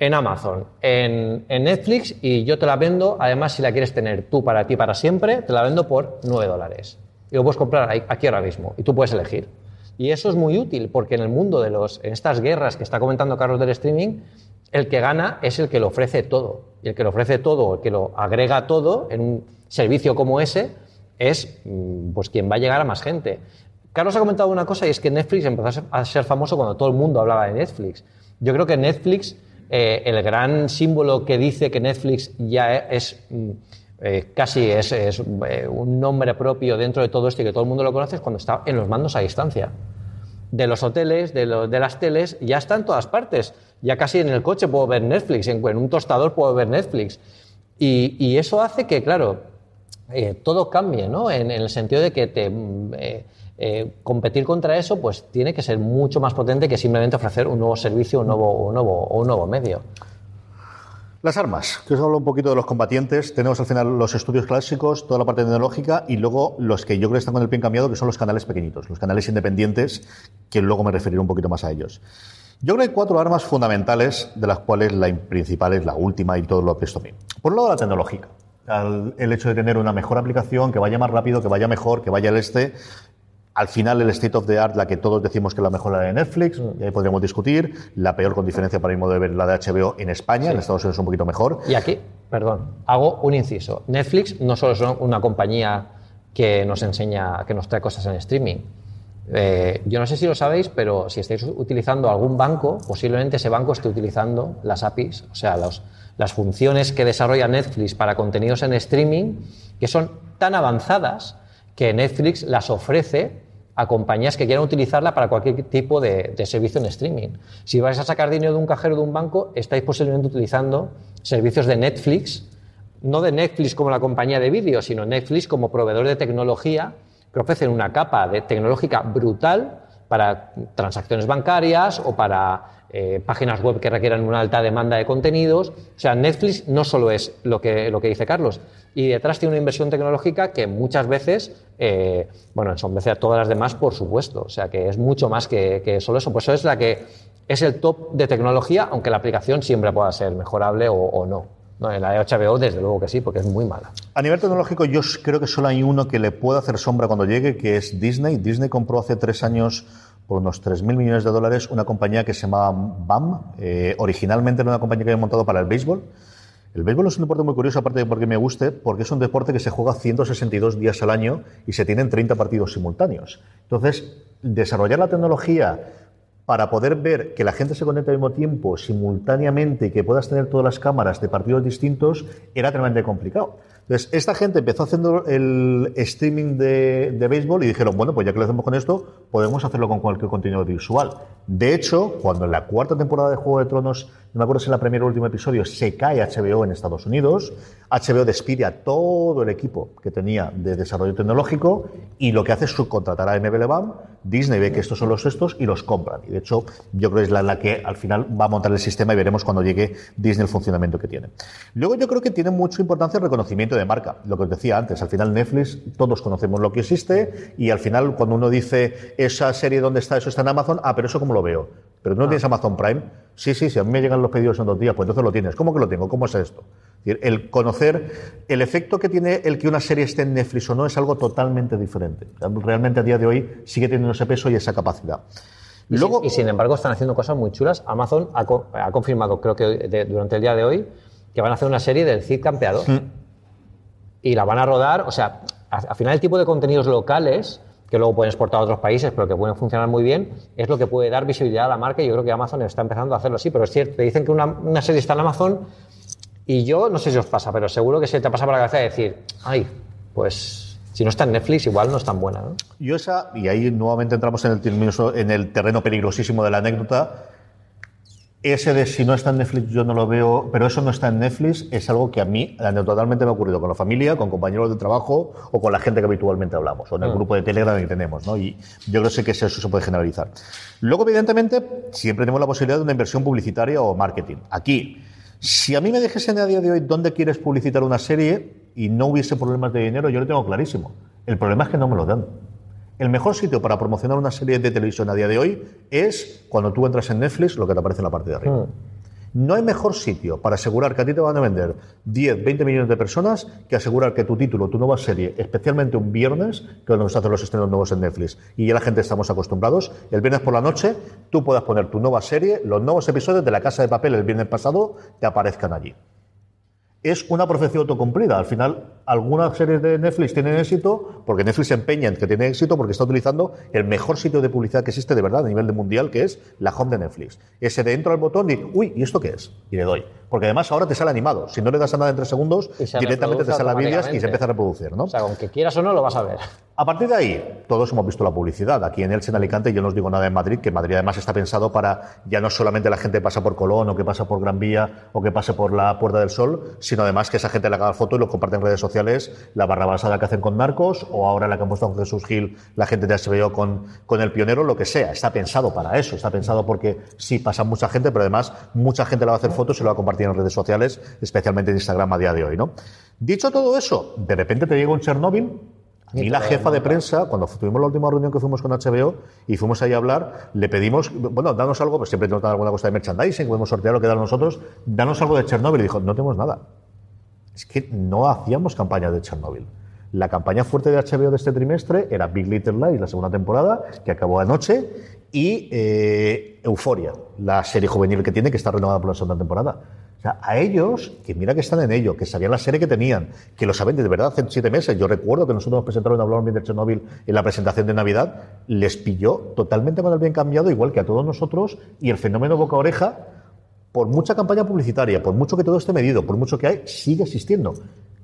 en Amazon, en, Netflix y yo te la vendo, además si la quieres tener tú para ti para siempre, te la vendo por 9 dólares. Y lo puedes comprar aquí ahora mismo y tú puedes elegir. Y eso es muy útil porque en el mundo de los, en estas guerras que está comentando Carlos del streaming, el que gana es el que lo ofrece todo. Y el que lo ofrece todo, el que lo agrega todo en un servicio como ese, es mm, pues quien va a llegar a más gente. Carlos ha comentado una cosa y es que Netflix empezó a ser famoso cuando todo el mundo hablaba de Netflix. Yo creo que Netflix eh, el gran símbolo que dice que Netflix ya es mm, eh, casi es, eh, un nombre propio dentro de todo esto y que todo el mundo lo conoce es cuando está en los mandos a distancia. De los hoteles, de, las teles, ya está en todas partes. Ya casi en el coche puedo ver Netflix, en, un tostador puedo ver Netflix. Y, eso hace que, claro, todo cambie, ¿no? En, en, el sentido de que te mm, eh, competir contra eso pues tiene que ser mucho más potente que simplemente ofrecer un nuevo servicio un nuevo, un nuevo, o un nuevo medio. Las armas, que os hablo un poquito de los combatientes. Tenemos al final los estudios clásicos, toda la parte tecnológica y luego los que yo creo que están con el pie cambiado, que son los canales pequeñitos, los canales independientes, que luego me referiré un poquito más a ellos. Yo creo que hay cuatro armas fundamentales, de las cuales la principal es la última y todo lo que esto bien. Por un lado, la tecnológica. El hecho de tener una mejor aplicación, que vaya más rápido, que vaya mejor, que vaya al este, al final, el state of the art, la que todos decimos que es la mejor la de Netflix, y ahí podríamos discutir. La peor, con diferencia para mi modo de ver, la de HBO en España, en Estados Unidos es un poquito mejor. Y aquí, perdón, hago un inciso. Netflix no solo es una compañía que nos enseña, que nos trae cosas en streaming. Eh, yo no sé si lo sabéis, pero si estáis utilizando algún banco, posiblemente ese banco esté utilizando las APIs, o sea, las funciones que desarrolla Netflix para contenidos en streaming, que son tan avanzadas que Netflix las ofrece a compañías que quieran utilizarla para cualquier tipo de, servicio en streaming. Si vais a sacar dinero de un cajero de un banco, estáis posiblemente utilizando servicios de Netflix, no de Netflix como la compañía de vídeo, sino Netflix como proveedor de tecnología que ofrecen una capa de tecnológica brutal para transacciones bancarias o para eh, páginas web que requieran una alta demanda de contenidos. O sea, Netflix no solo es lo que, lo que dice Carlos, y detrás tiene una inversión tecnológica que muchas veces, eh, bueno, ensombrece a todas las demás, por supuesto. O sea, que es mucho más que, que solo eso. Pues eso es la que es el top de tecnología, aunque la aplicación siempre pueda ser mejorable o no. No. En la HBO, desde luego que sí, porque es muy mala. A nivel tecnológico, yo creo que solo hay uno que le puede hacer sombra cuando llegue, que es Disney. Disney compró hace tres años por unos 3.000 millones de dólares una compañía que se llamaba BAM. Eh, originalmente era una compañía que había montado para el béisbol. El béisbol es un deporte muy curioso, aparte de porque me guste, porque es un deporte que se juega 162 días al año y se tienen 30 partidos simultáneos. Entonces, desarrollar la tecnología para poder ver que la gente se conecta al mismo tiempo, simultáneamente, y que puedas tener todas las cámaras de partidos distintos, era tremendamente complicado. Entonces, esta gente empezó haciendo el streaming de, de béisbol y dijeron, bueno, pues ya que lo hacemos con esto, podemos hacerlo con cualquier contenido visual. De hecho, cuando en la cuarta temporada de Juego de Tronos, no me acuerdo si en la primera o último episodio, se cae HBO en Estados Unidos, HBO despide a todo el equipo que tenía de desarrollo tecnológico y lo que hace es subcontratar a MBLBAM, Disney ve que estos son los estos y los compran. Y de hecho, yo creo que es la, la que al final va a montar el sistema y veremos cuando llegue Disney el funcionamiento que tiene. Luego yo creo que tiene mucha importancia el reconocimiento de marca. Lo que os decía antes, al final Netflix, todos conocemos lo que existe y al final cuando uno dice esa serie dónde está, eso está en Amazon, ah, pero eso cómo lo veo. Pero tú no tienes Amazon Prime. Sí, sí, sí, a mí me llegan los pedidos en dos días, pues entonces lo tienes. ¿Cómo que lo tengo? ¿Cómo es esto? Es decir, El conocer el efecto que tiene el que una serie esté en Netflix o no es algo totalmente diferente. Realmente a día de hoy sigue teniendo ese peso y esa capacidad. Y, Luego, sin, y sin embargo están haciendo cosas muy chulas. Amazon ha, co- ha confirmado, creo que de- durante el día de hoy, que van a hacer una serie del Cid Campeador. Mm. Y la van a rodar, o sea, a- al final el tipo de contenidos locales, que luego pueden exportar a otros países, pero que pueden funcionar muy bien, es lo que puede dar visibilidad a la marca y yo creo que Amazon está empezando a hacerlo así. Pero es cierto, te dicen que una, serie está en Amazon y yo, no sé si os pasa, pero seguro que se te pasa por la cabeza de decir, ay, pues si no está en Netflix igual no es tan buena, ¿no? Yo esa, y ahí nuevamente entramos en el terreno peligrosísimo de la anécdota, ese de si no está en Netflix yo no lo veo, pero eso no está en Netflix, es algo que a mí totalmente me ha ocurrido con la familia, con compañeros de trabajo o con la gente que habitualmente hablamos, o en el grupo de Telegram que tenemos, ¿no? Y yo creo que eso se puede generalizar. Luego, evidentemente, siempre tenemos la posibilidad de una inversión publicitaria o marketing. Aquí, si a mí me dijesen a día de hoy dónde quieres publicitar una serie y no hubiese problemas de dinero, yo lo tengo clarísimo. El problema es que no me lo dan. El mejor sitio para promocionar una serie de televisión a día de hoy es cuando tú entras en Netflix, lo que te aparece en la parte de arriba. No hay mejor sitio para asegurar que a ti te van a vender 10, 20 millones de personas que asegurar que tu título, tu nueva serie, especialmente un viernes, que se hacen los estrenos nuevos en Netflix, y ya la gente estamos acostumbrados, el viernes por la noche tú puedas poner tu nueva serie, los nuevos episodios de La Casa de Papel el viernes pasado te aparezcan allí es una profecía autocumplida. Al final, algunas series de Netflix tienen éxito porque Netflix se empeña en que tiene éxito porque está utilizando el mejor sitio de publicidad que existe de verdad a nivel de mundial, que es la home de Netflix. Ese de entro al botón y, uy, ¿y esto qué es? Y le doy. Porque además ahora te sale animado. Si no le das a nada en tres segundos, se directamente te sale a vídeos y se empieza a reproducir, ¿no? O sea, aunque quieras o no, lo vas a ver. A partir de ahí, todos hemos visto la publicidad. Aquí en Elche, en Alicante, yo no os digo nada en Madrid, que Madrid además está pensado para ya no solamente la gente que pasa por Colón o que pasa por Gran Vía o que pase por la Puerta del Sol, sino además que esa gente le haga foto y lo comparte en redes sociales, la barra basada que hacen con Narcos o ahora la que han puesto con Jesús Gil, la gente de HBO con, con El Pionero, lo que sea. Está pensado para eso, está pensado porque sí pasa mucha gente, pero además mucha gente le va a hacer fotos y lo va a compartir en redes sociales, especialmente en Instagram a día de hoy, ¿no? Dicho todo eso, de repente te llega un Chernobyl a mí la jefa de prensa, cuando tuvimos la última reunión que fuimos con HBO y fuimos ahí a hablar, le pedimos, bueno, danos algo, pues siempre tenemos alguna cosa de merchandising, podemos sortear lo que dan nosotros, danos algo de Chernobyl. Y dijo, no tenemos nada. Es que no hacíamos campaña de Chernobyl. La campaña fuerte de HBO de este trimestre era Big Little Lies, la segunda temporada, que acabó anoche, y eh, Euforia, la serie juvenil que tiene, que está renovada por la segunda temporada. O sea, a ellos, que mira que están en ello, que sabían la serie que tenían, que lo saben de verdad hace siete meses. Yo recuerdo que nosotros nos presentaron a Hablaron bien de Chernobyl en la presentación de Navidad, les pilló totalmente con el bien cambiado, igual que a todos nosotros, y el fenómeno boca a oreja, por mucha campaña publicitaria, por mucho que todo esté medido, por mucho que hay, sigue existiendo.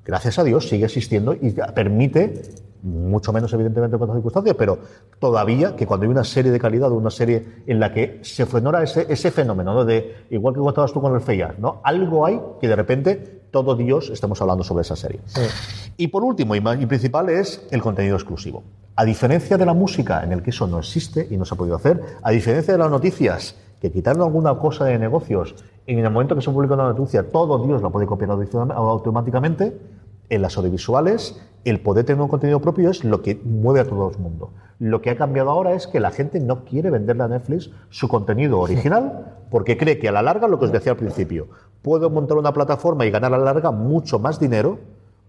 Gracias a Dios sigue existiendo y permite, mucho menos evidentemente en otras circunstancias, pero todavía que cuando hay una serie de calidad o una serie en la que se frenora ese, ese fenómeno, ¿no? De, igual que contabas tú con el FEIA, ¿no? Algo hay que de repente todo Dios estamos hablando sobre esa serie. Y por último y, más, y principal es el contenido exclusivo. A diferencia de la música, en el que eso no existe y no se ha podido hacer, a diferencia de las noticias, que quitando alguna cosa de negocios, en el momento que se publica una noticia, todo Dios la puede copiar automáticamente, en las audiovisuales, el poder tener un contenido propio es lo que mueve a todo el mundo. Lo que ha cambiado ahora es que la gente no quiere venderle a Netflix su contenido original porque cree que a la larga, lo que os decía al principio, puedo montar una plataforma y ganar a la larga mucho más dinero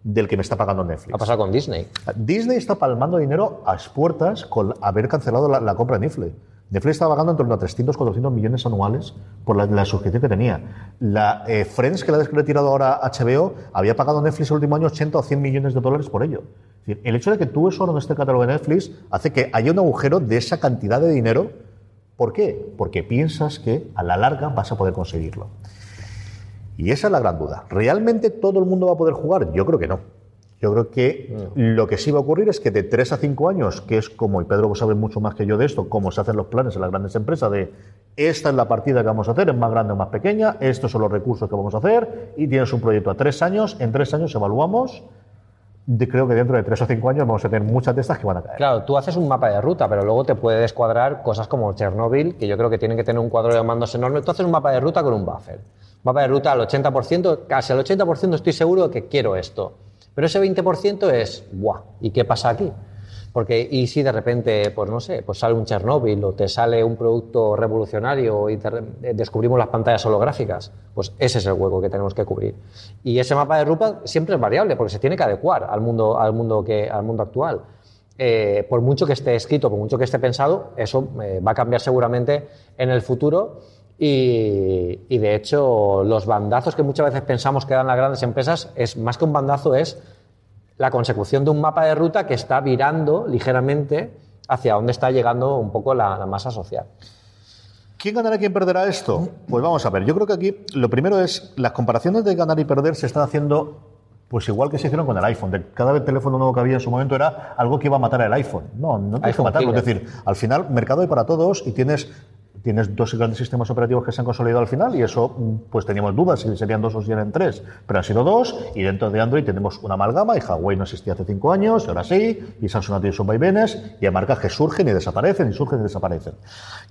del que me está pagando Netflix. Ha pasado con Disney. Disney está palmando dinero a puertas con haber cancelado la, la compra de Netflix. Netflix estaba pagando en torno a 300, 400 millones anuales por la, suscripción que tenía. La eh, Friends, que la ha retirado ahora HBO, había pagado Netflix el último año 80 o 100 millones de dólares por ello. el hecho de que tú eso no esté catálogo de Netflix hace que haya un agujero de esa cantidad de dinero. ¿Por qué? Porque piensas que a la larga vas a poder conseguirlo. Y esa es la gran duda. ¿Realmente todo el mundo va a poder jugar? Yo creo que no. Yo creo que lo que sí va a ocurrir es que de 3 a 5 años, que es como, y Pedro sabe mucho más que yo de esto, cómo se hacen los planes en las grandes empresas, de esta es la partida que vamos a hacer, es más grande o más pequeña, estos son los recursos que vamos a hacer, y tienes un proyecto a 3 años, en 3 años evaluamos, creo que dentro de 3 o 5 años vamos a tener muchas de estas que van a caer. Claro, tú haces un mapa de ruta, pero luego te puede descuadrar cosas como Chernobyl, que yo creo que tienen que tener un cuadro de mandos enorme. Tú haces un mapa de ruta con un buffer. Mapa de ruta al 80%, casi al 80% estoy seguro de que quiero esto pero ese 20% es, ¡guau! ¿Y qué pasa aquí? Porque, y si de repente, pues no sé, pues sale un Chernóbil o te sale un producto revolucionario y eh, descubrimos las pantallas holográficas, pues ese es el hueco que tenemos que cubrir. Y ese mapa de ruta siempre es variable porque se tiene que adecuar al mundo, al mundo, que, al mundo actual. Eh, por mucho que esté escrito, por mucho que esté pensado, eso eh, va a cambiar seguramente en el futuro y, de hecho, los bandazos que muchas veces pensamos que dan las grandes empresas, es más que un bandazo, es la consecución de un mapa de ruta que está virando ligeramente hacia donde está llegando un poco la, masa social. ¿Quién ganará y quién perderá esto? Pues vamos a ver. Yo creo que aquí lo primero es las comparaciones de ganar y perder se están haciendo pues igual que se hicieron con el iPhone. De cada vez teléfono nuevo que había en su momento era algo que iba a matar el iPhone. No, no tienes que matarlo. Es decir, al final, mercado hay para todos y tienes tienes dos grandes sistemas operativos que se han consolidado al final y eso, pues teníamos dudas si serían dos o si eran tres, pero han sido dos y dentro de Android tenemos una amalgama y Huawei no existía hace cinco años, ahora sí, y Samsung ha tenido sus vaivenes y hay marcas que surgen y desaparecen y surgen y desaparecen.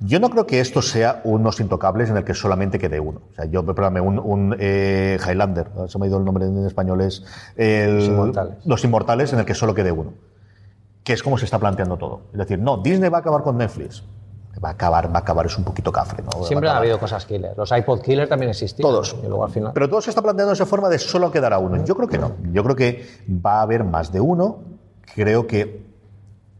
Yo no creo que esto sea unos intocables en el que solamente quede uno. O sea, yo, perdóname, un, un eh, Highlander, se me ha ido el nombre en español, es los, inmortales. los Inmortales en el que solo quede uno. Que es como se está planteando todo. Es decir, no, Disney va a acabar con Netflix va a acabar, va a acabar, es un poquito cafre. ¿no? Siempre ha habido cosas killer. Los iPod killer también existían. Todos. al final... Pero todo se está planteando esa forma de solo quedará uno. Yo creo que no. Yo creo que va a haber más de uno. Creo que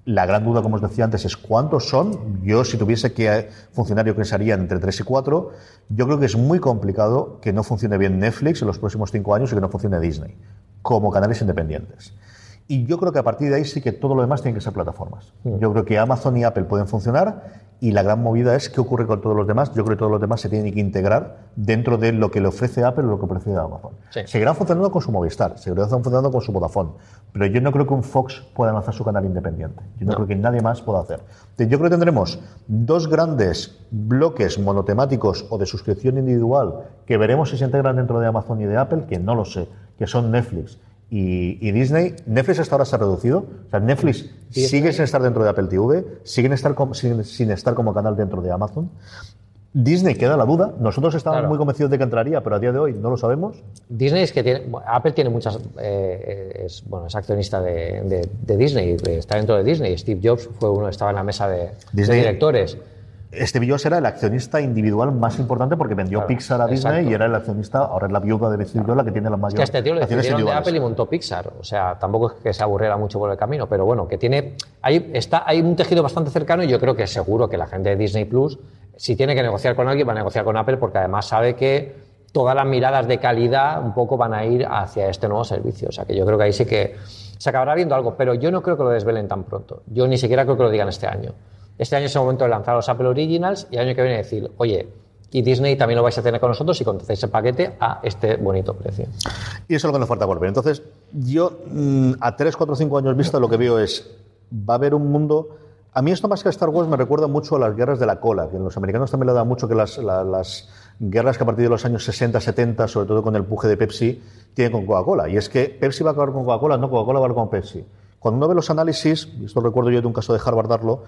la gran duda, como os decía antes, es cuántos son. Yo, si tuviese que funcionar, yo pensaría entre tres y cuatro. Yo creo que es muy complicado que no funcione bien Netflix en los próximos cinco años y que no funcione Disney como canales independientes. Y yo creo que a partir de ahí sí que todo lo demás tiene que ser plataformas. Mm. Yo creo que Amazon y Apple pueden funcionar y la gran movida es qué ocurre con todos los demás. Yo creo que todos los demás se tienen que integrar dentro de lo que le ofrece Apple o lo que ofrece Amazon. Seguirán funcionando con su Movistar, seguirán funcionando con su Vodafone, pero yo no creo que un Fox pueda lanzar su canal independiente. Yo no, creo que nadie más pueda hacer. Yo creo que tendremos dos grandes bloques monotemáticos o de suscripción individual que veremos si se integran dentro de Amazon y de Apple, que no lo sé, que son Netflix y, Disney, Netflix hasta ahora se ha reducido. O sea, Netflix sigue sin estar dentro de Apple TV, sigue estar sin, estar como canal dentro de Amazon. Disney queda la duda. Nosotros estábamos muy convencidos de que entraría, pero a día de hoy no lo sabemos. Disney es que tiene, Apple tiene muchas, eh, es, bueno, es accionista de, Disney, está dentro de Disney. Steve Jobs fue uno, estaba en la mesa de, de directores. Steve Jobs era el accionista individual más importante porque vendió Pixar a Disney y era el accionista, ahora es la viuda de Steve Jobs la que tiene la mayor. Es que este tío le decidieron de Apple y montó Pixar. O sea, tampoco es que se aburriera mucho por el camino, pero bueno, que tiene. Hay, está, hay un tejido bastante cercano y yo creo que seguro que la gente de Disney Plus, si tiene que negociar con alguien, va a negociar con Apple porque además sabe que todas las miradas de calidad un poco van a ir hacia este nuevo servicio. O sea, que yo creo que ahí sí que se acabará viendo algo, pero yo no creo que lo desvelen tan pronto. Yo ni siquiera creo que lo digan este año. Este año es el momento de lanzar los Apple Originals y el año que viene decir, oye, y Disney también lo vais a tener con nosotros si contratáis el paquete a este bonito precio. Y eso es lo que nos falta por ver. Entonces, yo mm, a 3, 4, 5 años vista lo que veo es, va a haber un mundo... A mí esto más que Star Wars me recuerda mucho a las guerras de la cola, que los americanos también le da mucho que las, guerras que a partir de los años 60, 70, sobre todo con el puje de Pepsi, tienen con Coca-Cola. Y es que Pepsi va a acabar con Coca-Cola, no Coca-Cola va a acabar con Pepsi. Cuando uno ve los análisis, esto recuerdo yo de un caso de Harvard darlo,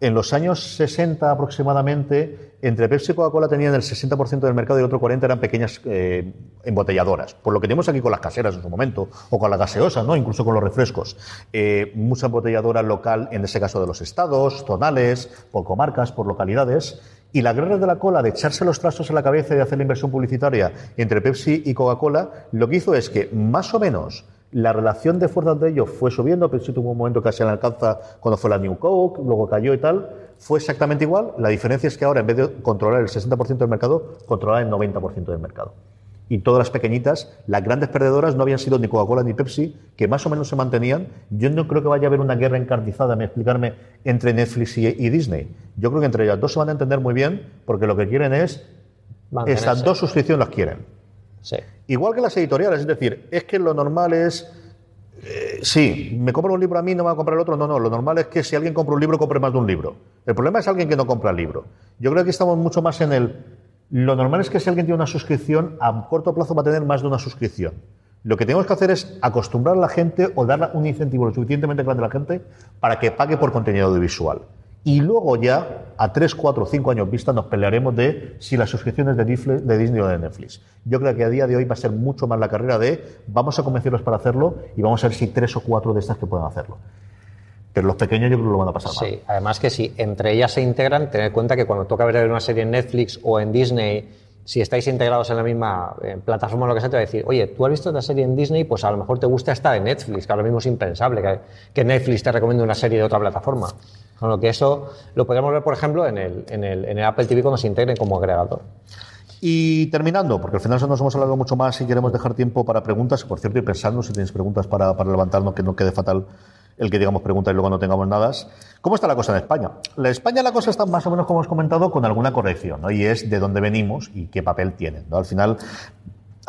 en los años 60 aproximadamente, entre Pepsi y Coca-Cola tenían el 60% del mercado y el otro 40% eran pequeñas eh, embotelladoras. Por lo que tenemos aquí con las caseras en su momento, o con las gaseosas, ¿no? incluso con los refrescos. Eh, mucha embotelladora local, en ese caso de los estados, zonales, por comarcas, por localidades. Y la guerra de la cola, de echarse los trastos en la cabeza y de hacer la inversión publicitaria entre Pepsi y Coca-Cola, lo que hizo es que más o menos la relación de fuerzas de ellos fue subiendo, Pepsi tuvo un momento casi en alcanza cuando fue la New Coke, luego cayó y tal. Fue exactamente igual. La diferencia es que ahora, en vez de controlar el 60% del mercado, controlar el 90% del mercado. Y todas las pequeñitas, las grandes perdedoras no habían sido ni Coca-Cola ni Pepsi, que más o menos se mantenían. Yo no creo que vaya a haber una guerra encarnizada, me explicarme, entre Netflix y, y Disney. Yo creo que entre ellas dos se van a entender muy bien, porque lo que quieren es. Mantenerse. Estas dos suscripciones las quieren. Igual que las editoriales, es decir, es que lo normal es. eh, sí, me compro un libro a mí, no me va a comprar el otro. No, no, lo normal es que si alguien compra un libro, compre más de un libro. El problema es alguien que no compra el libro. Yo creo que estamos mucho más en el. Lo normal es que si alguien tiene una suscripción, a corto plazo va a tener más de una suscripción. Lo que tenemos que hacer es acostumbrar a la gente o darle un incentivo lo suficientemente grande a la gente para que pague por contenido audiovisual. Y luego ya, a 3, 4, 5 años vista, nos pelearemos de si la suscripción es de Disney, de Disney o de Netflix. Yo creo que a día de hoy va a ser mucho más la carrera de vamos a convencerlos para hacerlo y vamos a ver si tres o cuatro de estas que puedan hacerlo. Pero los pequeños yo creo que lo van a pasar mal. Sí, además que si entre ellas se integran, tened en cuenta que cuando toca ver una serie en Netflix o en Disney, si estáis integrados en la misma plataforma lo que sea, te va a decir, oye, tú has visto esta serie en Disney, pues a lo mejor te gusta estar en Netflix, que ahora mismo es impensable que, que Netflix te recomiende una serie de otra plataforma. Con lo que eso lo podríamos ver, por ejemplo, en el, en el, en el Apple TV cuando se integren como agregador. Y terminando, porque al final nos hemos hablado mucho más y queremos dejar tiempo para preguntas. Por cierto, y pensando si tenéis preguntas para, para levantarnos, que no quede fatal el que digamos preguntas y luego no tengamos nada. ¿Cómo está la cosa en España? La España la cosa está más o menos, como hemos comentado, con alguna corrección, ¿no? Y es de dónde venimos y qué papel tienen. Al final,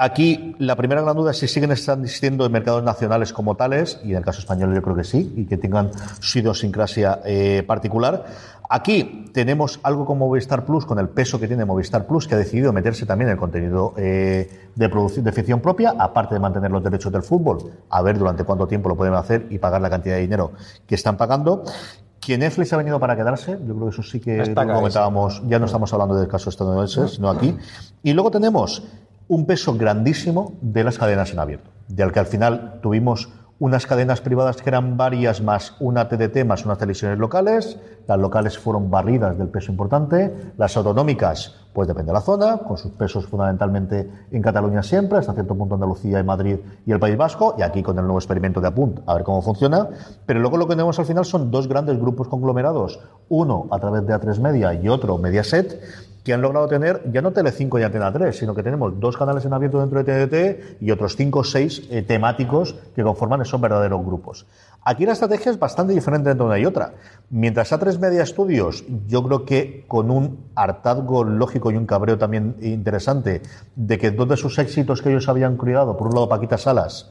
Aquí la primera gran duda es si siguen existiendo en mercados nacionales como tales, y en el caso español yo creo que sí, y que tengan su idiosincrasia eh, particular. Aquí tenemos algo como Movistar Plus, con el peso que tiene Movistar Plus, que ha decidido meterse también en el contenido eh, de, producción, de ficción propia, aparte de mantener los derechos del fútbol, a ver durante cuánto tiempo lo pueden hacer y pagar la cantidad de dinero que están pagando. Que Netflix ha venido para quedarse, yo creo que eso sí que comentábamos, ya no estamos hablando del caso estadounidense, sino aquí. Y luego tenemos un peso grandísimo de las cadenas en abierto, del que al final tuvimos unas cadenas privadas que eran varias más una TDT más unas televisiones locales, las locales fueron barridas del peso importante, las autonómicas pues depende de la zona, con sus pesos fundamentalmente en Cataluña siempre, hasta cierto punto Andalucía y Madrid y el País Vasco, y aquí con el nuevo experimento de Apunt, a ver cómo funciona, pero luego lo que tenemos al final son dos grandes grupos conglomerados, uno a través de A3 Media y otro Mediaset, que han logrado tener ya no Telecinco y Antena 3, sino que tenemos dos canales en abierto dentro de TDT y otros cinco o seis eh, temáticos que conforman esos verdaderos grupos. Aquí la estrategia es bastante diferente entre una y otra. Mientras A3 Media Studios, yo creo que con un hartazgo lógico y un cabreo también interesante de que dos de sus éxitos que ellos habían criado, por un lado Paquita Salas,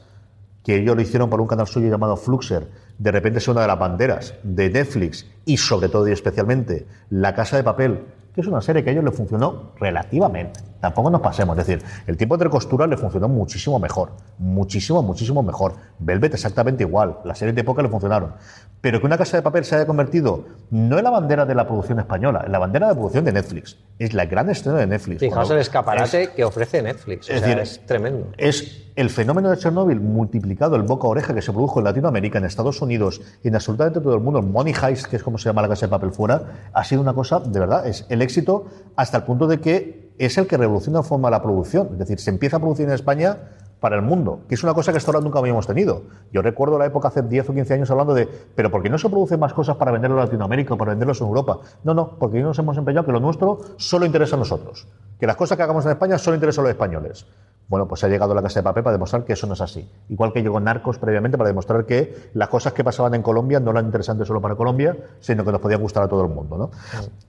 que ellos lo hicieron para un canal suyo llamado Fluxer, de repente es una de las banderas de Netflix y sobre todo y especialmente La Casa de Papel, que es una serie que a ellos le funcionó relativamente. Tampoco nos pasemos, es decir, el tiempo entre costuras le funcionó muchísimo mejor, muchísimo, muchísimo mejor. Velvet exactamente igual, las series de época le funcionaron. Pero que una casa de papel se haya convertido no en la bandera de la producción española, en la bandera de producción de Netflix. Es la gran estrella de Netflix. Fijaos el escaparate es- que ofrece Netflix. O es sea, decir, es tremendo. es el fenómeno de Chernobyl multiplicado, el boca a oreja que se produjo en Latinoamérica, en Estados Unidos y en absolutamente todo el mundo, el Money Heist, que es como se llama la casa de papel fuera, ha sido una cosa, de verdad, es el éxito hasta el punto de que es el que revoluciona la forma de la producción. Es decir, se empieza a producir en España para el mundo, que es una cosa que hasta ahora nunca habíamos tenido. Yo recuerdo la época hace 10 o 15 años hablando de, pero ¿por qué no se producen más cosas para venderlo en Latinoamérica o para venderlos en Europa? No, no, porque nos hemos empeñado que lo nuestro solo interesa a nosotros, que las cosas que hagamos en España solo interesan a los españoles. Bueno, pues ha llegado la casa de papel para demostrar que eso no es así. Igual que llegó Narcos previamente para demostrar que las cosas que pasaban en Colombia no eran interesantes solo para Colombia, sino que nos podían gustar a todo el mundo. ¿no?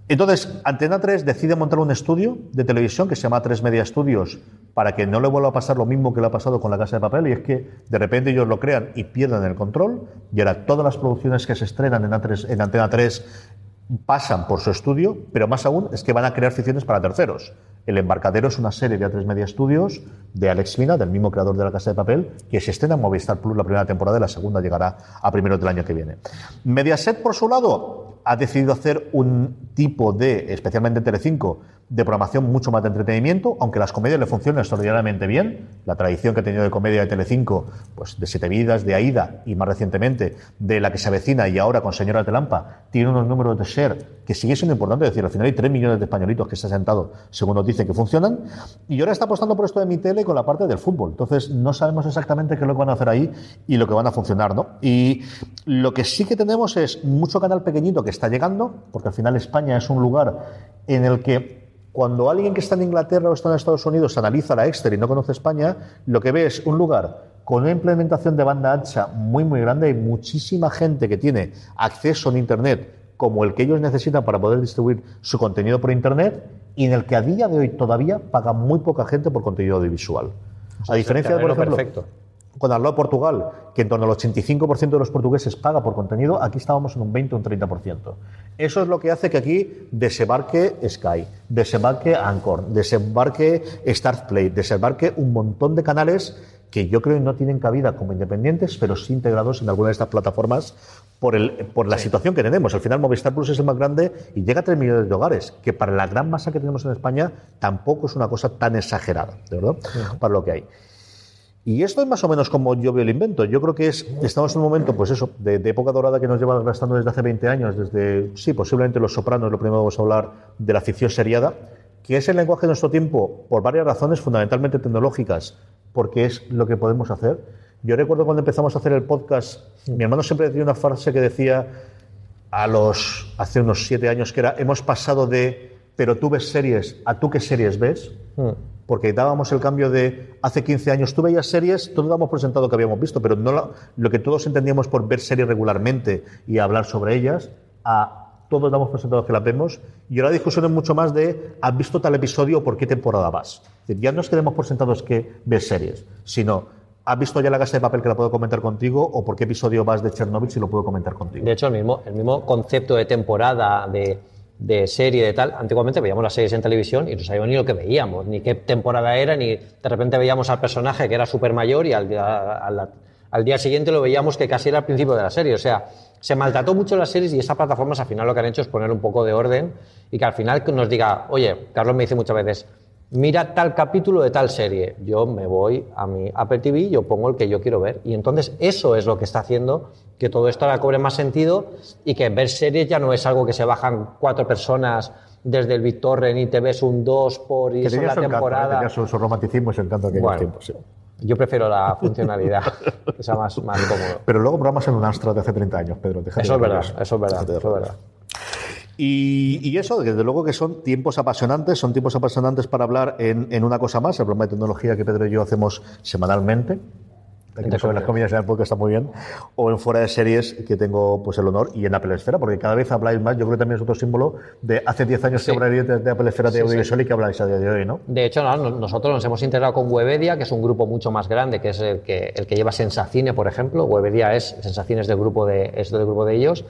Entonces, Antena 3 decide montar un estudio de televisión que se llama 3 Media Studios para que no le vuelva a pasar lo mismo que le ha pasado con la casa de papel, y es que de repente ellos lo crean y pierdan el control, y ahora todas las producciones que se estrenan en, A3 en Antena 3 pasan por su estudio, pero más aún es que van a crear ficciones para terceros. El Embarcadero es una serie de A3 Media Studios de Alex Mina, del mismo creador de La Casa de Papel, que se estrena en Movistar Plus la primera temporada y la segunda llegará a primeros del año que viene. Mediaset, por su lado, ha decidido hacer un tipo de, especialmente en Telecinco, de programación mucho más de entretenimiento, aunque las comedias le funcionan extraordinariamente bien. La tradición que ha tenido de comedia de Telecinco, pues de Siete Vidas, de Aida y más recientemente de La que se avecina y ahora con Señora de Lampa, tiene unos números de share que sigue siendo importante. Es decir, al final hay 3 millones de españolitos que se han sentado, según nos dicen que funcionan. Y ahora está apostando por esto de mi tele con la parte del fútbol. Entonces, no sabemos exactamente qué es lo que van a hacer ahí y lo que van a funcionar, ¿no? Y lo que sí que tenemos es mucho canal pequeñito que está llegando, porque al final España es un lugar en el que cuando alguien que está en Inglaterra o está en Estados Unidos analiza la Exter y no conoce España, lo que ve es un lugar con una implementación de banda ancha muy, muy grande y muchísima gente que tiene acceso en Internet como el que ellos necesitan para poder distribuir su contenido por Internet y en el que a día de hoy todavía paga muy poca gente por contenido audiovisual. a diferencia de, por ejemplo, perfecto. cuando habló de Portugal, que en torno al 85% de los portugueses paga por contenido, aquí estábamos en un 20 o un 30%. Eso es lo que hace que aquí desembarque Sky, desembarque Anchor, desembarque Startplay, desembarque un montón de canales que yo creo que no tienen cabida como independientes, pero sí integrados en alguna de estas plataformas por, el, por la situación que tenemos. Al final Movistar Plus es el más grande y llega a 3 millones de hogares, que para la gran masa que tenemos en España tampoco es una cosa tan exagerada, ¿de verdad? Para lo que hay. Y esto es más o menos como yo veo el invento. Yo creo que es, estamos en un momento, pues eso, de, de época dorada que nos lleva gastando desde hace 20 años, desde, sí, posiblemente Los Sopranos, lo primero que vamos a hablar de la ficción seriada, que es el lenguaje de nuestro tiempo por varias razones, fundamentalmente tecnológicas, porque es lo que podemos hacer. Yo recuerdo cuando empezamos a hacer el podcast, mi hermano siempre decía una frase que decía a los hace unos siete años que era hemos pasado de pero tú ves series a tú qué series ves porque dábamos el cambio de hace 15 años tú veías series todos damos por sentado que habíamos visto pero no lo, lo que todos entendíamos por ver series regularmente y hablar sobre ellas a todos damos por sentado que las vemos y ahora la discusión es mucho más de ¿has visto tal episodio o por qué temporada vas? Es decir, ya no es que demos por sentados que ves series sino ¿Has visto ya la casa de papel que la puedo comentar contigo? ¿O por qué episodio vas de Chernobyl si lo puedo comentar contigo? De hecho, el mismo, el mismo concepto de temporada, de, de serie, de tal, antiguamente veíamos las series en televisión y no sabíamos ni lo que veíamos, ni qué temporada era, ni de repente veíamos al personaje que era súper mayor y al día, al, al día siguiente lo veíamos que casi era al principio de la serie. O sea, se maltrató mucho las series y esas plataformas al final lo que han hecho es poner un poco de orden y que al final nos diga, oye, Carlos me dice muchas veces, mira tal capítulo de tal serie. Yo me voy a mi Apple TV, yo pongo el que yo quiero ver. Y entonces eso es lo que está haciendo que todo esto ahora cobre más sentido y que ver series ya no es algo que se bajan cuatro personas desde el BitTorrent y te ves un 2 por y la su encanto, ¿eh? temporada. su, su romanticismo y su encanto en aquellos Bueno. tiempos. sí. Yo prefiero la funcionalidad, que sea más, más cómodo. Pero luego programas en un Astra de hace 30 años, Pedro. Eso es verdad, eso es verdad, eso es verdad. Y, y eso, desde luego que son tiempos apasionantes, son tiempos apasionantes para hablar en, en una cosa más, el programa de tecnología que Pedro y yo hacemos semanalmente. Sobre las comillas en el podcast está muy bien. O en fuera de series que tengo pues el honor y en Apple Esfera, porque cada vez habláis más. Yo creo que también es otro símbolo de hace 10 años Sí. que hablaríais de, Apple Esfera de Sí, audiovisual y que habláis a día de hoy, ¿no? De hecho, no- nosotros nos hemos integrado con Webedia, que es un grupo mucho más grande, que es el que, el que lleva Sensacine, por ejemplo. Webedia es Sensacine es del grupo de, es del grupo de ellos.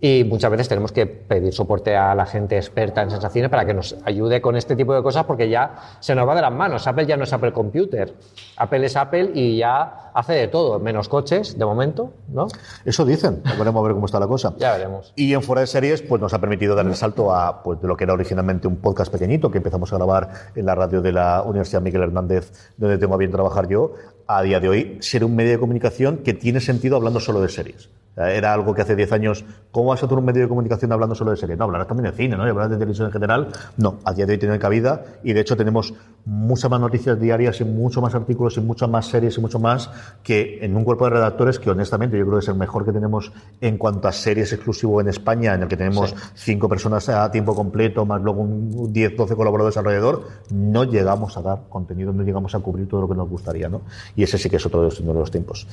Y muchas veces tenemos que pedir soporte a la gente experta en Sensacine para que nos ayude con este tipo de cosas, porque ya se nos va de las manos. Apple ya no es Apple Computer. Apple es Apple y ya hace de todo, menos coches, de momento, ¿no? Eso dicen. Veremos a ver cómo está la cosa. Ya veremos. Y en Fuera de Series, pues nos ha permitido dar el salto a pues, de lo que era originalmente un podcast pequeñito que empezamos a grabar en la radio de la Universidad Miguel Hernández, donde tengo a bien trabajar yo, a día de hoy ser un medio de comunicación que tiene sentido hablando solo de series. Era algo que hace 10 años, ¿cómo vas a tener un medio de comunicación hablando solo de series? No, hablarás también de cine, ¿no? Y hablarás de televisión en general. No, a día de hoy tiene cabida y de hecho tenemos muchas más noticias diarias y muchos más artículos y muchas más series y mucho más que en un cuerpo de redactores que honestamente yo creo que es el mejor que tenemos en cuanto a series exclusivo en España, en el que tenemos cinco personas a tiempo completo, más luego un 10, 12 colaboradores alrededor, no llegamos a dar contenido, no llegamos a cubrir todo lo que nos gustaría, ¿no? Y ese sí que es otro de los, de los tiempos.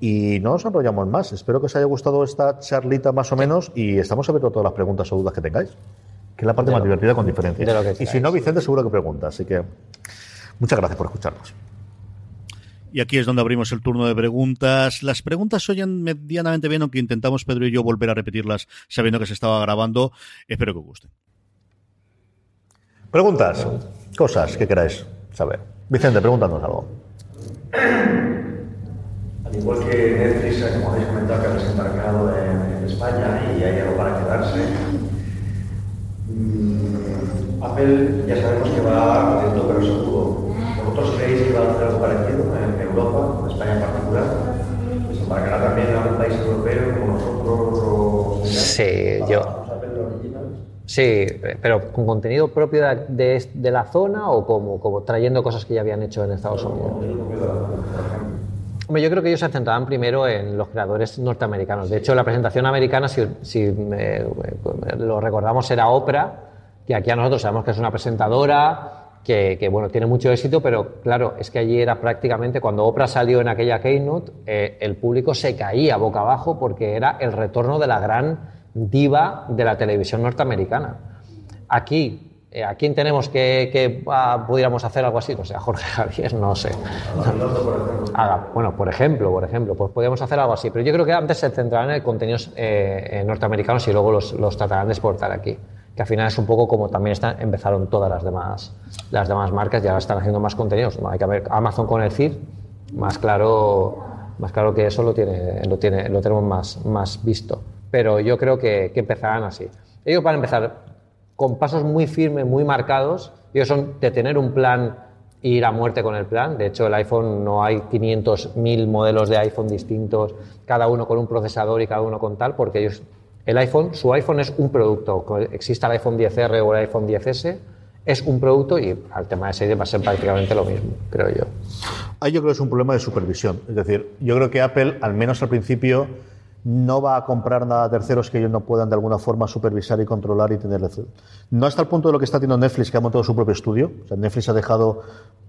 Y no nos enrollamos más. Espero que os haya gustado esta charlita más o menos y estamos abiertos a todas las preguntas o dudas que tengáis. Que es la parte De más lo- divertida con diferencia. de lo que y si no, Vicente seguro que pregunta. Así que muchas gracias por escucharnos. Y aquí es donde abrimos el turno de preguntas. Las preguntas oyen medianamente bien, aunque intentamos Pedro y yo volver a repetirlas sabiendo que se estaba grabando. Espero que os guste. Preguntas, cosas que queráis saber. Vicente, pregúntanos algo. Al igual que Netflix, como habéis comentado, que ha desembarcado en, en España y hay algo para quedarse, mm, Apple ya sabemos que va lento pero seguro. ¿Vosotros creéis que va a hacer algo parecido en Europa, en España en particular? ¿Desembarcará también en algún país europeo como nosotros? O... Sí, yo. Sí, pero con contenido propio de, de- de la zona o como, como trayendo cosas que ya habían hecho en Estados Unidos. Yo creo que ellos se centraban primero en los creadores norteamericanos. De hecho, la presentación americana, si, eh, lo recordamos, era Oprah, que aquí a nosotros sabemos que es una presentadora que, bueno, tiene mucho éxito, pero claro, es que allí era prácticamente cuando Oprah salió en aquella keynote, eh, el público se caía boca abajo porque era el retorno de la gran diva de la televisión norteamericana. Aquí, ¿a quién tenemos que, que ah, pudiéramos hacer algo así? No sé, a Jorge Javier, no sé. Haga- bueno, por ejemplo, por ejemplo, pues podríamos hacer algo así. Pero yo creo que antes se centrarán en contenidos eh, eh, norteamericanos y luego los, los tratarán de exportar aquí. Que al final es un poco como también están, empezaron todas las demás, las demás marcas y ahora están haciendo más contenidos. Hay que ver Amazon con el feed, más claro, más claro que eso lo, tiene, lo, tiene, lo tenemos más, más visto. Pero yo creo que, que empezarán así. Ellos van a empezar con pasos muy firmes, muy marcados. Ellos son de tener un plan e ir a muerte con el plan. De hecho, el iPhone no hay 500.000 modelos de iPhone distintos, cada uno con un procesador y cada uno con tal, porque ellos, el iPhone, su iPhone es un producto. Exista el iPhone 10R o el iPhone 10S, es un producto y al tema de serie va a ser prácticamente lo mismo, creo yo. Ahí yo creo que es un problema de supervisión. Es decir, yo creo que Apple, al menos al principio, no va a comprar nada a terceros que ellos no puedan de alguna forma supervisar y controlar y tener. No hasta el punto de lo que está haciendo Netflix, que ha montado su propio estudio. O sea, Netflix ha dejado.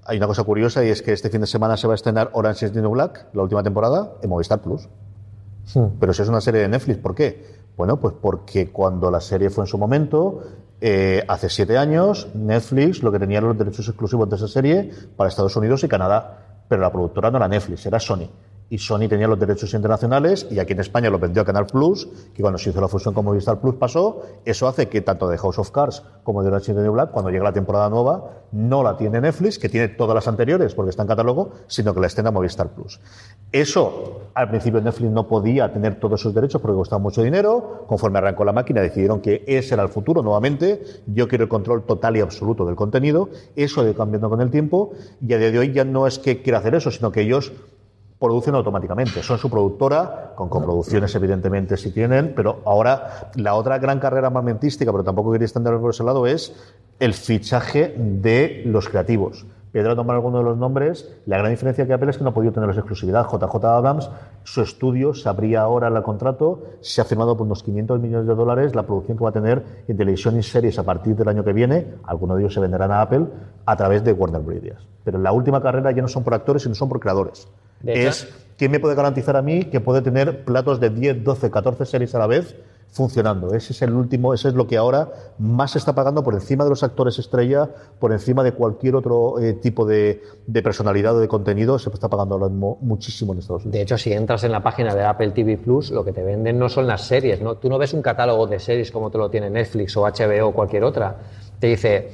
Hay una cosa curiosa y es que este fin de semana se va a estrenar Orange is the New Black, la última temporada, en Movistar Plus. Pero si es una serie de Netflix, ¿por qué? Bueno, pues porque cuando la serie fue en su momento, eh, hace siete años, Netflix lo que tenía eran los derechos exclusivos de esa serie para Estados Unidos y Canadá. Pero la productora no era Netflix, era Sony. Y Sony tenía los derechos internacionales y aquí en España lo vendió a Canal Plus, que cuando se hizo la fusión con Movistar Plus pasó. Eso hace que tanto de House of Cards como de Orange is the New Black, cuando llega la temporada nueva, no la tiene Netflix, que tiene todas las anteriores porque está en catálogo, sino que la estrena Movistar Plus. Eso, al principio Netflix no podía tener todos esos derechos porque costaba mucho dinero. Conforme arrancó la máquina, decidieron que ese era el futuro nuevamente. Yo quiero el control total y absoluto del contenido. Eso ha ido cambiando con el tiempo y a día de hoy ya no es que quiera hacer eso, sino que ellos producen automáticamente. Son su productora, con coproducciones evidentemente si tienen, pero ahora la otra gran carrera armamentística, pero tampoco quería extenderme por ese lado, es el fichaje de los creativos. Pedro tomar alguno de los nombres. La gran diferencia que Apple es que no ha podido tener la exclusividad. JJ Adams, su estudio se abría ahora el contrato, se ha firmado por unos 500 millones de dólares la producción que va a tener en televisión y series a partir del año que viene. Algunos de ellos se venderán a Apple a través de Warner Bros. Pero la última carrera ya no son por actores, sino son por creadores. Es quién me puede garantizar a mí que puede tener platos de 10, 12, 14 series a la vez funcionando. Ese es el último, ese es lo que ahora más se está pagando por encima de los actores estrella, por encima de cualquier otro eh, tipo de, de personalidad o de contenido, se está pagando ahora mismo muchísimo en Estados Unidos. De hecho, si entras en la página de Apple TV Plus, lo que te venden no son las series, ¿no? Tú no ves un catálogo de series como te lo tiene Netflix o HBO o cualquier otra. Te dice,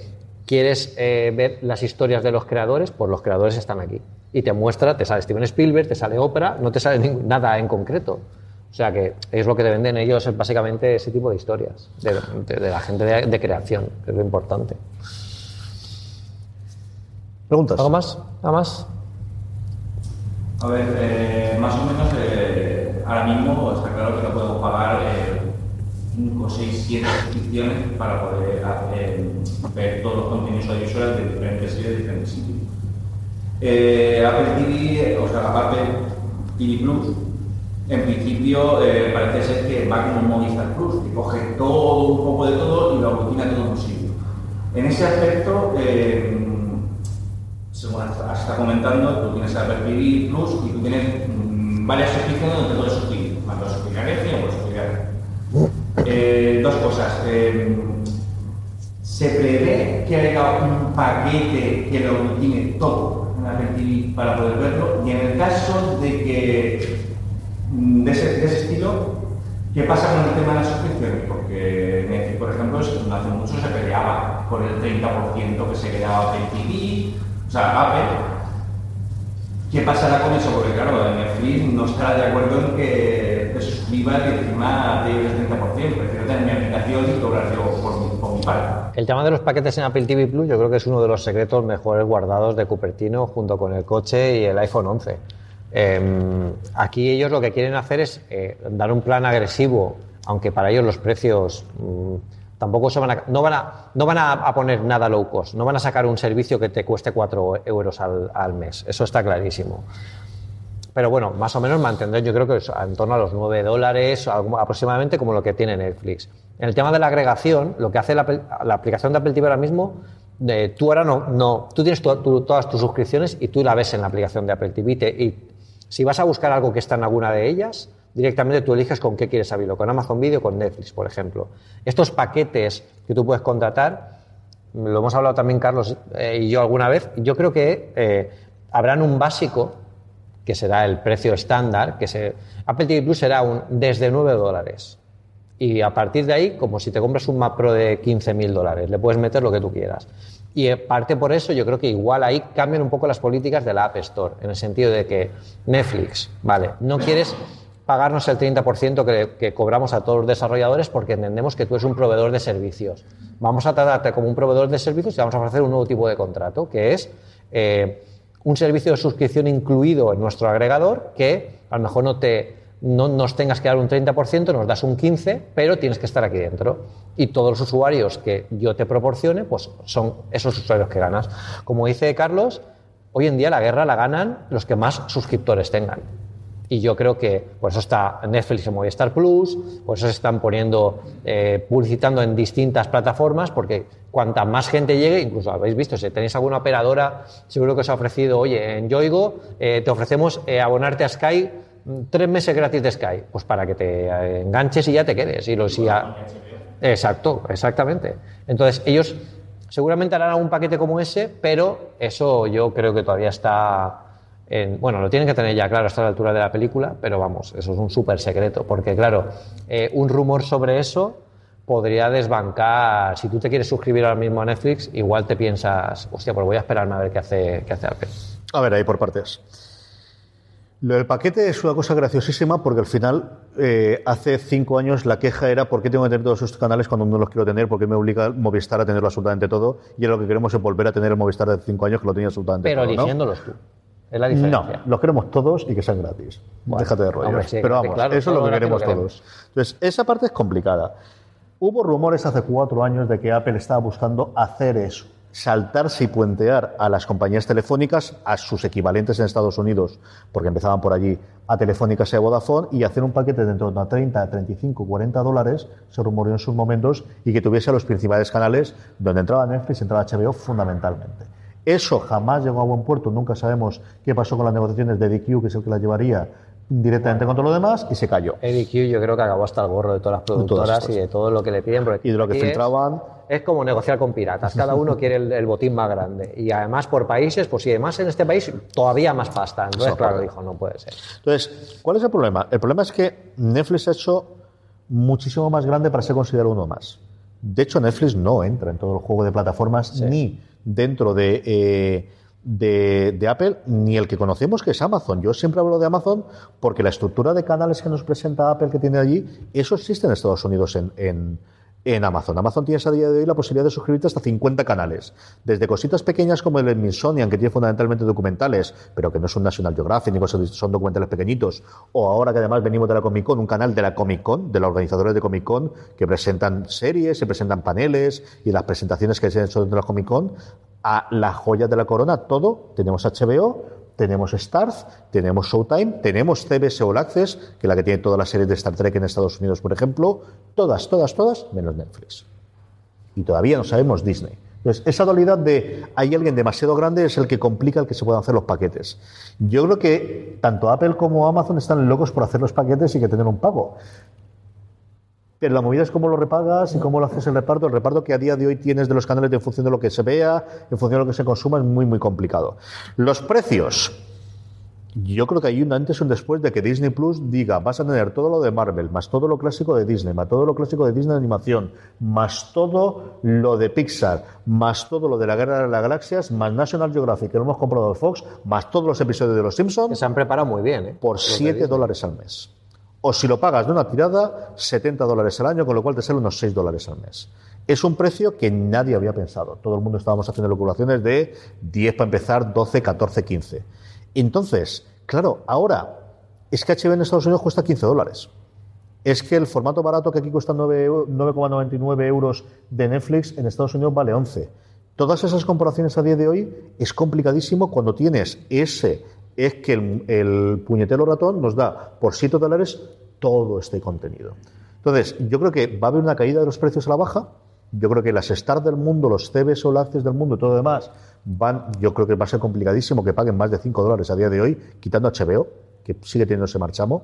¿quieres eh, ver las historias de los creadores? Pues los creadores están aquí. Y te muestra, te sale Steven Spielberg, te sale Oprah, no te sale nada en concreto. O sea que es lo que te venden ellos, es básicamente ese tipo de historias, de, de- de la gente de, de creación, que es lo importante. ¿Preguntas? ¿Algo más? ¿Nada más? A ver, eh, más o menos eh, ahora mismo está claro que no podemos pagar 5, 6, 7 suscripciones para poder hacer- ver todos los contenidos audiovisuales de diferentes series de diferentes sitios. Eh, Apple TV, o sea, Apple TV Plus, en principio eh, parece ser que va como un Movistar Plus, que coge todo, un poco de todo y lo aglutina todo en sitio. En ese aspecto, eh, según está está comentando, tú tienes Apple TV Plus y tú tienes mm, varias suscripciones donde puedes suscribir. Puedes suscribir a Netflix puedes suscribir a eh, Dos cosas. ¿Se prevé que haya un paquete que lo tiene todo Para poder verlo. Y en el caso de que mm, de ese, de ese estilo, ¿qué pasa con el tema de las suscripciones? Porque Netflix, por ejemplo, hace mucho se peleaba por el 30% que se quedaba Apple TV, o sea. ¿Qué pasará con eso? Porque claro, Netflix no estará de acuerdo en que te suscribas y encima te lleves el 30%. Prefiero tener mi aplicación y cobrar yo por mi, por mi parte. El tema de los paquetes en Apple TV Plus yo creo que es uno de los secretos mejores guardados de Cupertino junto con el coche y el iPhone 11. Eh, aquí ellos lo que quieren hacer es eh, dar un plan agresivo, aunque para ellos los precios mm, tampoco se van a, no van, a, no van a poner nada low cost, no van a sacar un servicio que te cueste 4 euros al, al mes, eso está clarísimo. Pero bueno, más o menos mantendré, yo creo que es en torno a los 9 dólares, aproximadamente como lo que tiene Netflix. En el tema de la agregación, lo que hace la, la aplicación de Apple TV ahora mismo, tú ahora no, no tú tienes todas tus suscripciones y tú la ves en la aplicación de Apple TV. y si vas a buscar algo que está en alguna de ellas, directamente tú eliges con qué quieres abrirlo, con Amazon Video o con Netflix, por ejemplo. Estos paquetes que tú puedes contratar, lo hemos hablado también Carlos eh, y yo alguna vez, yo creo que eh, habrán un básico que será el precio estándar, que se, Apple TV Plus será un desde 9 dólares. Y a partir de ahí, como si te compras un Mac Pro de 15.000 dólares, le puedes meter lo que tú quieras. Y eh, parte por eso, yo creo que igual ahí cambian un poco las políticas de la App Store, en el sentido de que Netflix, vale, no quieres pagarnos el 30% que, que cobramos a todos los desarrolladores porque entendemos que tú eres un proveedor de servicios. Vamos a tratarte como un proveedor de servicios y vamos a ofrecer un nuevo tipo de contrato, que es eh, un servicio de suscripción incluido en nuestro agregador que a lo mejor no te no nos tengas que dar un 30%, nos das un 15%, pero tienes que estar aquí dentro. Y todos los usuarios que yo te proporcione, pues son esos usuarios que ganas. Como dice Carlos, hoy en día la guerra la ganan los que más suscriptores tengan. Y yo creo que por eso está Netflix en Movistar Plus, por eso se están poniendo, eh, publicitando en distintas plataformas, porque cuanta más gente llegue, incluso habéis visto, si tenéis alguna operadora, seguro que os ha ofrecido, oye, en Yoigo eh, te ofrecemos eh, abonarte a Sky mm, tres meses gratis de Sky, pues para que te enganches y ya te quedes. Y lo, si ya- Exacto, exactamente. Entonces, ellos seguramente harán algún paquete como ese, pero eso yo creo que todavía está en- bueno, lo tienen que tener ya claro hasta la altura de la película, pero vamos, eso es un súper secreto, porque claro, eh, un rumor sobre eso podría desbancar, si tú te quieres suscribir ahora mismo a Netflix, igual te piensas, hostia, pues voy a esperarme a ver qué hace, qué hace Apple. A ver, ahí por partes. Lo del paquete es una cosa graciosísima porque al final, eh, hace cinco años la queja era ¿por qué tengo que tener todos estos canales cuando no los quiero tener? ¿Por qué me obliga Movistar a tenerlo absolutamente todo? Y ahora lo que queremos es volver a tener el Movistar de cinco años que lo tenía absolutamente Pero todo. ¿no? eligiéndolos tú. Es la No, los queremos todos y que sean gratis. Bueno, Déjate de rollos. hombre, sí, Pero vamos, claro, eso es lo que queremos lo queremos. todos. Entonces, esa parte es complicada. Hubo rumores hace cuatro años de que Apple estaba buscando hacer eso, saltarse y puentear a las compañías telefónicas, a sus equivalentes en Estados Unidos, porque empezaban por allí, a Telefónicas y a Vodafone, y hacer un paquete de en torno a 30, 35, 40 dólares, se rumoreó en sus momentos, y que tuviese los principales canales donde entraba Netflix entraba HBO fundamentalmente. Eso jamás llegó a buen puerto, nunca sabemos qué pasó con las negociaciones de DQ, que es el que las llevaría directamente con todo lo demás, y se cayó. EDQ yo creo que acabó hasta el gorro de todas las productoras y de todo lo que le piden. Y de lo que aquí es- filtraban. Es, como negociar con piratas. Cada uno quiere el, el botín más grande. Y además por países, pues si además en este país todavía más pasta. Entonces, Eso, claro, claro. dijo, no puede ser. Entonces, ¿cuál es el problema? El problema es que Netflix ha hecho muchísimo más grande para ser considerado uno más. De hecho, Netflix no entra en todo el juego de plataformas ni dentro de, eh, de, de Apple, ni el que conocemos que es Amazon. Yo siempre hablo de Amazon porque la estructura de canales que nos presenta Apple que tiene allí, eso existe en Estados Unidos en, en, en Amazon. Amazon tienes a día de hoy la posibilidad de suscribirte hasta 50 canales. Desde cositas pequeñas como el Smithsonian, que tiene fundamentalmente documentales, pero que no es un National Geographic ni son documentales pequeñitos. O ahora que además venimos de la Comic Con, un canal de la Comic Con, de los organizadores de Comic Con, que presentan series, se presentan paneles y las presentaciones que se han hecho dentro de la Comic Con, a la joya de la corona, todo. Tenemos HBO, tenemos Starz, tenemos Showtime, tenemos CBS All Access, que es la que tiene todas las series de Star Trek en Estados Unidos, por ejemplo. Todas, todas, todas, menos Netflix. Y todavía no sabemos Disney. Entonces, esa dualidad de hay alguien demasiado grande es el que complica el que se puedan hacer los paquetes. Yo creo que tanto Apple como Amazon están locos por hacer los paquetes y que tener un pago. Pero la movida es cómo lo repagas y cómo lo haces el reparto. El reparto que a día de hoy tienes de los canales en función de lo que se vea, en función de lo que se consuma, es muy, muy complicado. Los precios. Yo creo que hay un antes y un después de que Disney Plus diga, vas a tener todo lo de Marvel, más todo lo clásico de Disney, más todo lo clásico de Disney de animación, más todo lo de Pixar, más todo lo de la Guerra de las Galaxias, más National Geographic, que lo hemos comprado de Fox, más todos los episodios de Los Que Simpsons, se han preparado muy bien, ¿eh? por Los de 7 Disney. dólares al mes. O si lo pagas de una tirada, 70 dólares al año, con lo cual te sale unos 6 dólares al mes. Es un precio que nadie había pensado. Todo el mundo estábamos haciendo calculaciones de 10 para empezar, 12, 14, 15. Entonces, claro, ahora es que HBO en Estados Unidos cuesta 15 dólares. Es que el formato barato que aquí cuesta 9 eu- 9,99 euros de Netflix, en Estados Unidos vale 11. Todas esas comparaciones a día de hoy es complicadísimo cuando tienes ese, es que el, el puñetero ratón nos da por 7 dólares todo este contenido. Entonces, yo creo que va a haber una caída de los precios a la baja. Yo creo que las Stars del mundo, los CBS o Access del mundo y todo lo demás, van, yo creo que va a ser complicadísimo que paguen más de 5 dólares a día de hoy, quitando HBO, que sigue teniendo ese marchamo.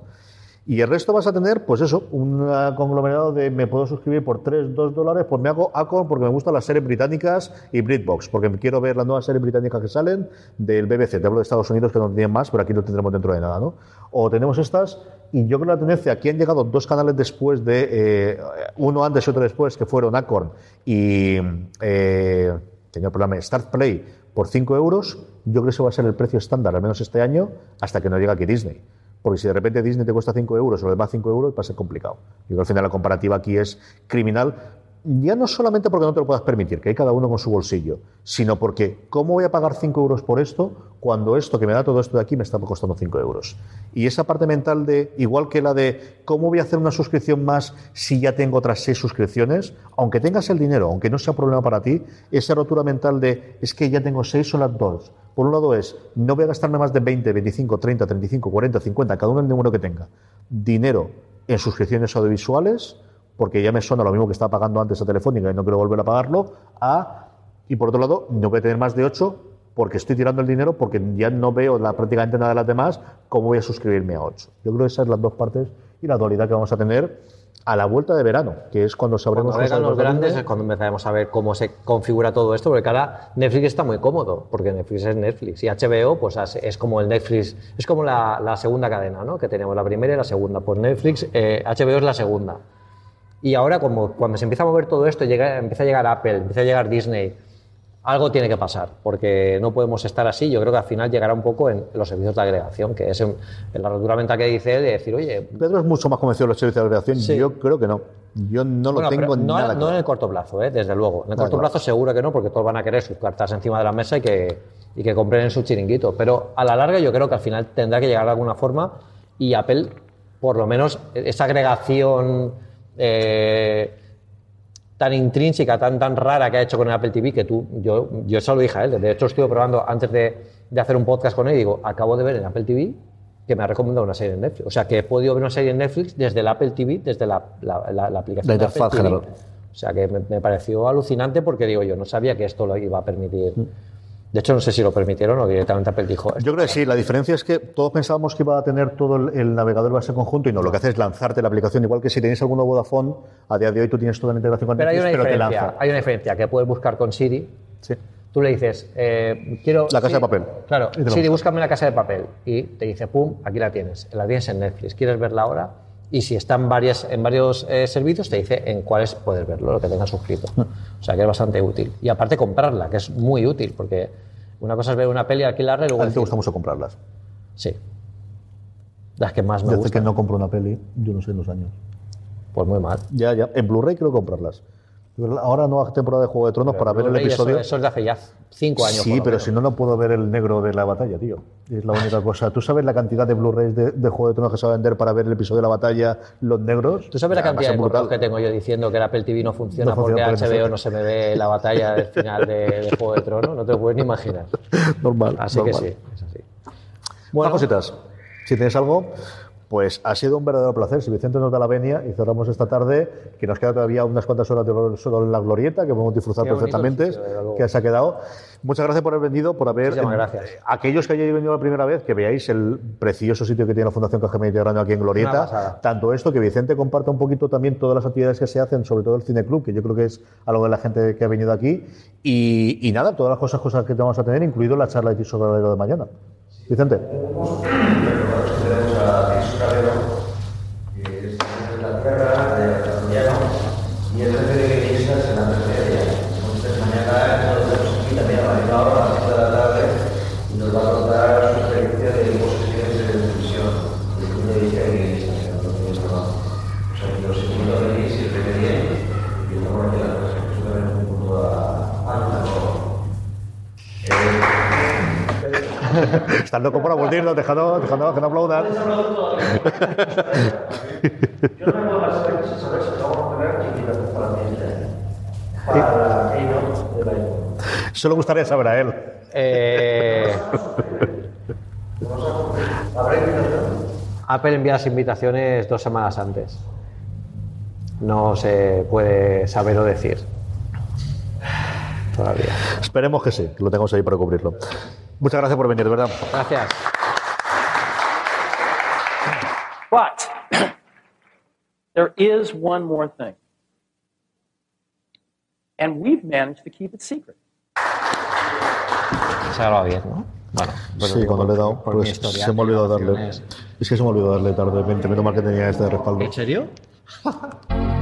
Y el resto vas a tener, pues eso, un conglomerado de me puedo suscribir por 3, 2 dólares, pues me hago Acorn porque me gustan las series británicas y Britbox, porque quiero ver las nuevas series británicas que salen del BBC. Te hablo de Estados Unidos que no tienen más, pero aquí no tendremos dentro de nada, ¿no? O tenemos estas, y yo creo que la tendencia, aquí han llegado dos canales después de, eh, uno antes y otro después, que fueron Acorn y eh, el programa Start Play por 5 euros, yo creo que ese va a ser el precio estándar, al menos este año, hasta que no llegue aquí Disney. Porque si de repente Disney te cuesta 5 euros o le va 5 euros, va a ser complicado. Yo creo que al final la comparativa aquí es criminal, ya no solamente porque no te lo puedas permitir, que hay cada uno con su bolsillo, sino porque ¿cómo voy a pagar 5 euros por esto cuando esto que me da todo esto de aquí me está costando 5 euros? Y esa parte mental de, igual que la de ¿cómo voy a hacer una suscripción más si ya tengo otras 6 suscripciones? Aunque tengas el dinero, aunque no sea problema para ti, esa rotura mental de es que ya tengo 6 son las dos. Por un lado es, no voy a gastarme más de 20, 25, 30, 35, 40, 50, cada uno el número que tenga, dinero en suscripciones audiovisuales, porque ya me suena lo mismo que estaba pagando antes a Telefónica y no quiero volver a pagarlo, a, y por otro lado, no voy a tener más de 8 porque estoy tirando el dinero porque ya no veo la, prácticamente nada de las demás, ¿cómo voy a suscribirme a 8? Yo creo que esas son las dos partes y la dualidad que vamos a tener a la vuelta de verano, que es cuando sabremos Cuando vengan los de grandes Disney. es cuando empezaremos a ver cómo se configura todo esto, porque ahora Netflix está muy cómodo, porque Netflix es Netflix y HBO pues es- es como el Netflix, es como la, la segunda cadena, ¿no? Que tenemos la primera y la segunda. Pues Netflix, eh, HBO es la segunda. Y ahora como cuando se empieza a mover todo esto, llega, empieza a llegar Apple, empieza a llegar Disney, algo tiene que pasar, porque no podemos estar así. Yo creo que al final llegará un poco en los servicios de agregación, que es en, en la rotura mental que dice él, de decir, oye, Pedro es mucho más convencido de los servicios de agregación. Sí. Yo creo que no. Yo no lo Bueno, tengo no, nada no claro. en el corto plazo, ¿eh? desde luego. En el corto claro. plazo seguro que no, porque todos van a querer sus cartas encima de la mesa y que, y que compren en su chiringuito. Pero a la larga yo creo que al final tendrá que llegar de alguna forma y Apple, por lo menos, esa agregación eh, tan intrínseca, tan, tan rara que ha hecho con el Apple TV, que tú, yo, yo eso lo dije a él. De hecho, estuve probando antes de, de hacer un podcast con él y digo, acabo de ver en Apple TV que me ha recomendado una serie en Netflix. O sea, que he podido ver una serie en Netflix desde el Apple TV, desde la, la, la- la aplicación de interfaz Apple TV. general. O sea, que me, me pareció alucinante porque digo, yo no sabía que esto lo iba a permitir. De hecho, no sé si lo permitieron o directamente Apple dijo. Yo creo que sí, la diferencia es que todos pensábamos que iba a tener todo el, el navegador base conjunto y no, lo que hace es lanzarte la aplicación, igual que si tenéis alguna Vodafone, a día de hoy tú tienes toda la integración con Pero hay una Netflix, pero te lanza. hay una diferencia que puedes buscar con Siri. Sí. Tú le dices, eh, quiero... La Casa Siri- de Papel. Claro, Siri, búscame la casa de papel. Y te dice, pum, aquí la tienes. La tienes en Netflix. ¿Quieres verla ahora? Y si está en, varias, en varios eh, servicios, te dice en cuáles puedes verlo, lo que tengas suscrito. Mm. O sea, que es bastante útil. Y aparte comprarla, que es muy útil, porque una cosa es ver una peli, alquilarla y luego... A ti te gusta mucho comprarlas. Sí. Las que más me Desde gustan. que no compro una peli, yo no sé en los años. Pues muy mal. Ya, ya. En Blu-ray quiero comprarlas. Ahora nueva temporada de Juego de Tronos para ver el eso- episodio. Eso, es de hace ya cinco años. Sí, pero si no, no puedo ver el negro de la batalla, tío. Es la única cosa. ¿Tú sabes la cantidad de Blu-rays de, de Juego de Tronos que se va a vender para ver el episodio de la batalla, los negros? ¿Tú sabes la cantidad de correos que tengo yo diciendo que el Apple TV no funciona, No funciona porque HBO no no se me ve la batalla del final de, de Juego de Tronos? No te lo puedes ni imaginar. Normal. Así que sí, es así. Bueno, cositas. Si tienes algo, Pues ha sido un verdadero placer. Si Vicente nos da la venia y cerramos esta tarde, que nos queda todavía unas cuantas horas de solo en la glorieta, que podemos disfrutar Qué perfectamente, sitio, que se ha quedado. Muchas gracias por haber venido, por haber... Muchísimas gracias. aquellos que hayáis venido la primera vez, que veáis el precioso sitio que tiene la Fundación Caja Mediterráneo aquí en Glorieta. Tanto esto, que Vicente comparta un poquito también todas las actividades que se hacen, sobre todo el Cine Club, que yo creo que es algo de la gente que ha venido aquí. Y, y nada, todas las cosas, cosas que vamos a tener, incluido la charla de sobre de mañana. Vicente. Y es jefe de en la. Entonces, mañana también a la misma hora, Estás loco por aburrirnos, dejando, dejando que no aplaudan. Yo no me puedo pasar sin saber si vamos a tener invitación para. Para iPhone. Solo gustaría saber a él. Eh, ¿Habrá invitación? Apple envía las invitaciones dos semanas antes. No se puede saber o decir. Todavía. Esperemos que sí, que lo tengamos ahí para cubrirlo. Muchas gracias por venir, de verdad. Gracias. But there is one more thing. And we've managed to keep it secret. Se ha bien, ¿no? Bueno, pues Sí, cuando le he dado, pues se me ha olvidado darle. Es que se me ha olvidado darle tarde, menos mal que tenía este de respaldo. ¿En serio?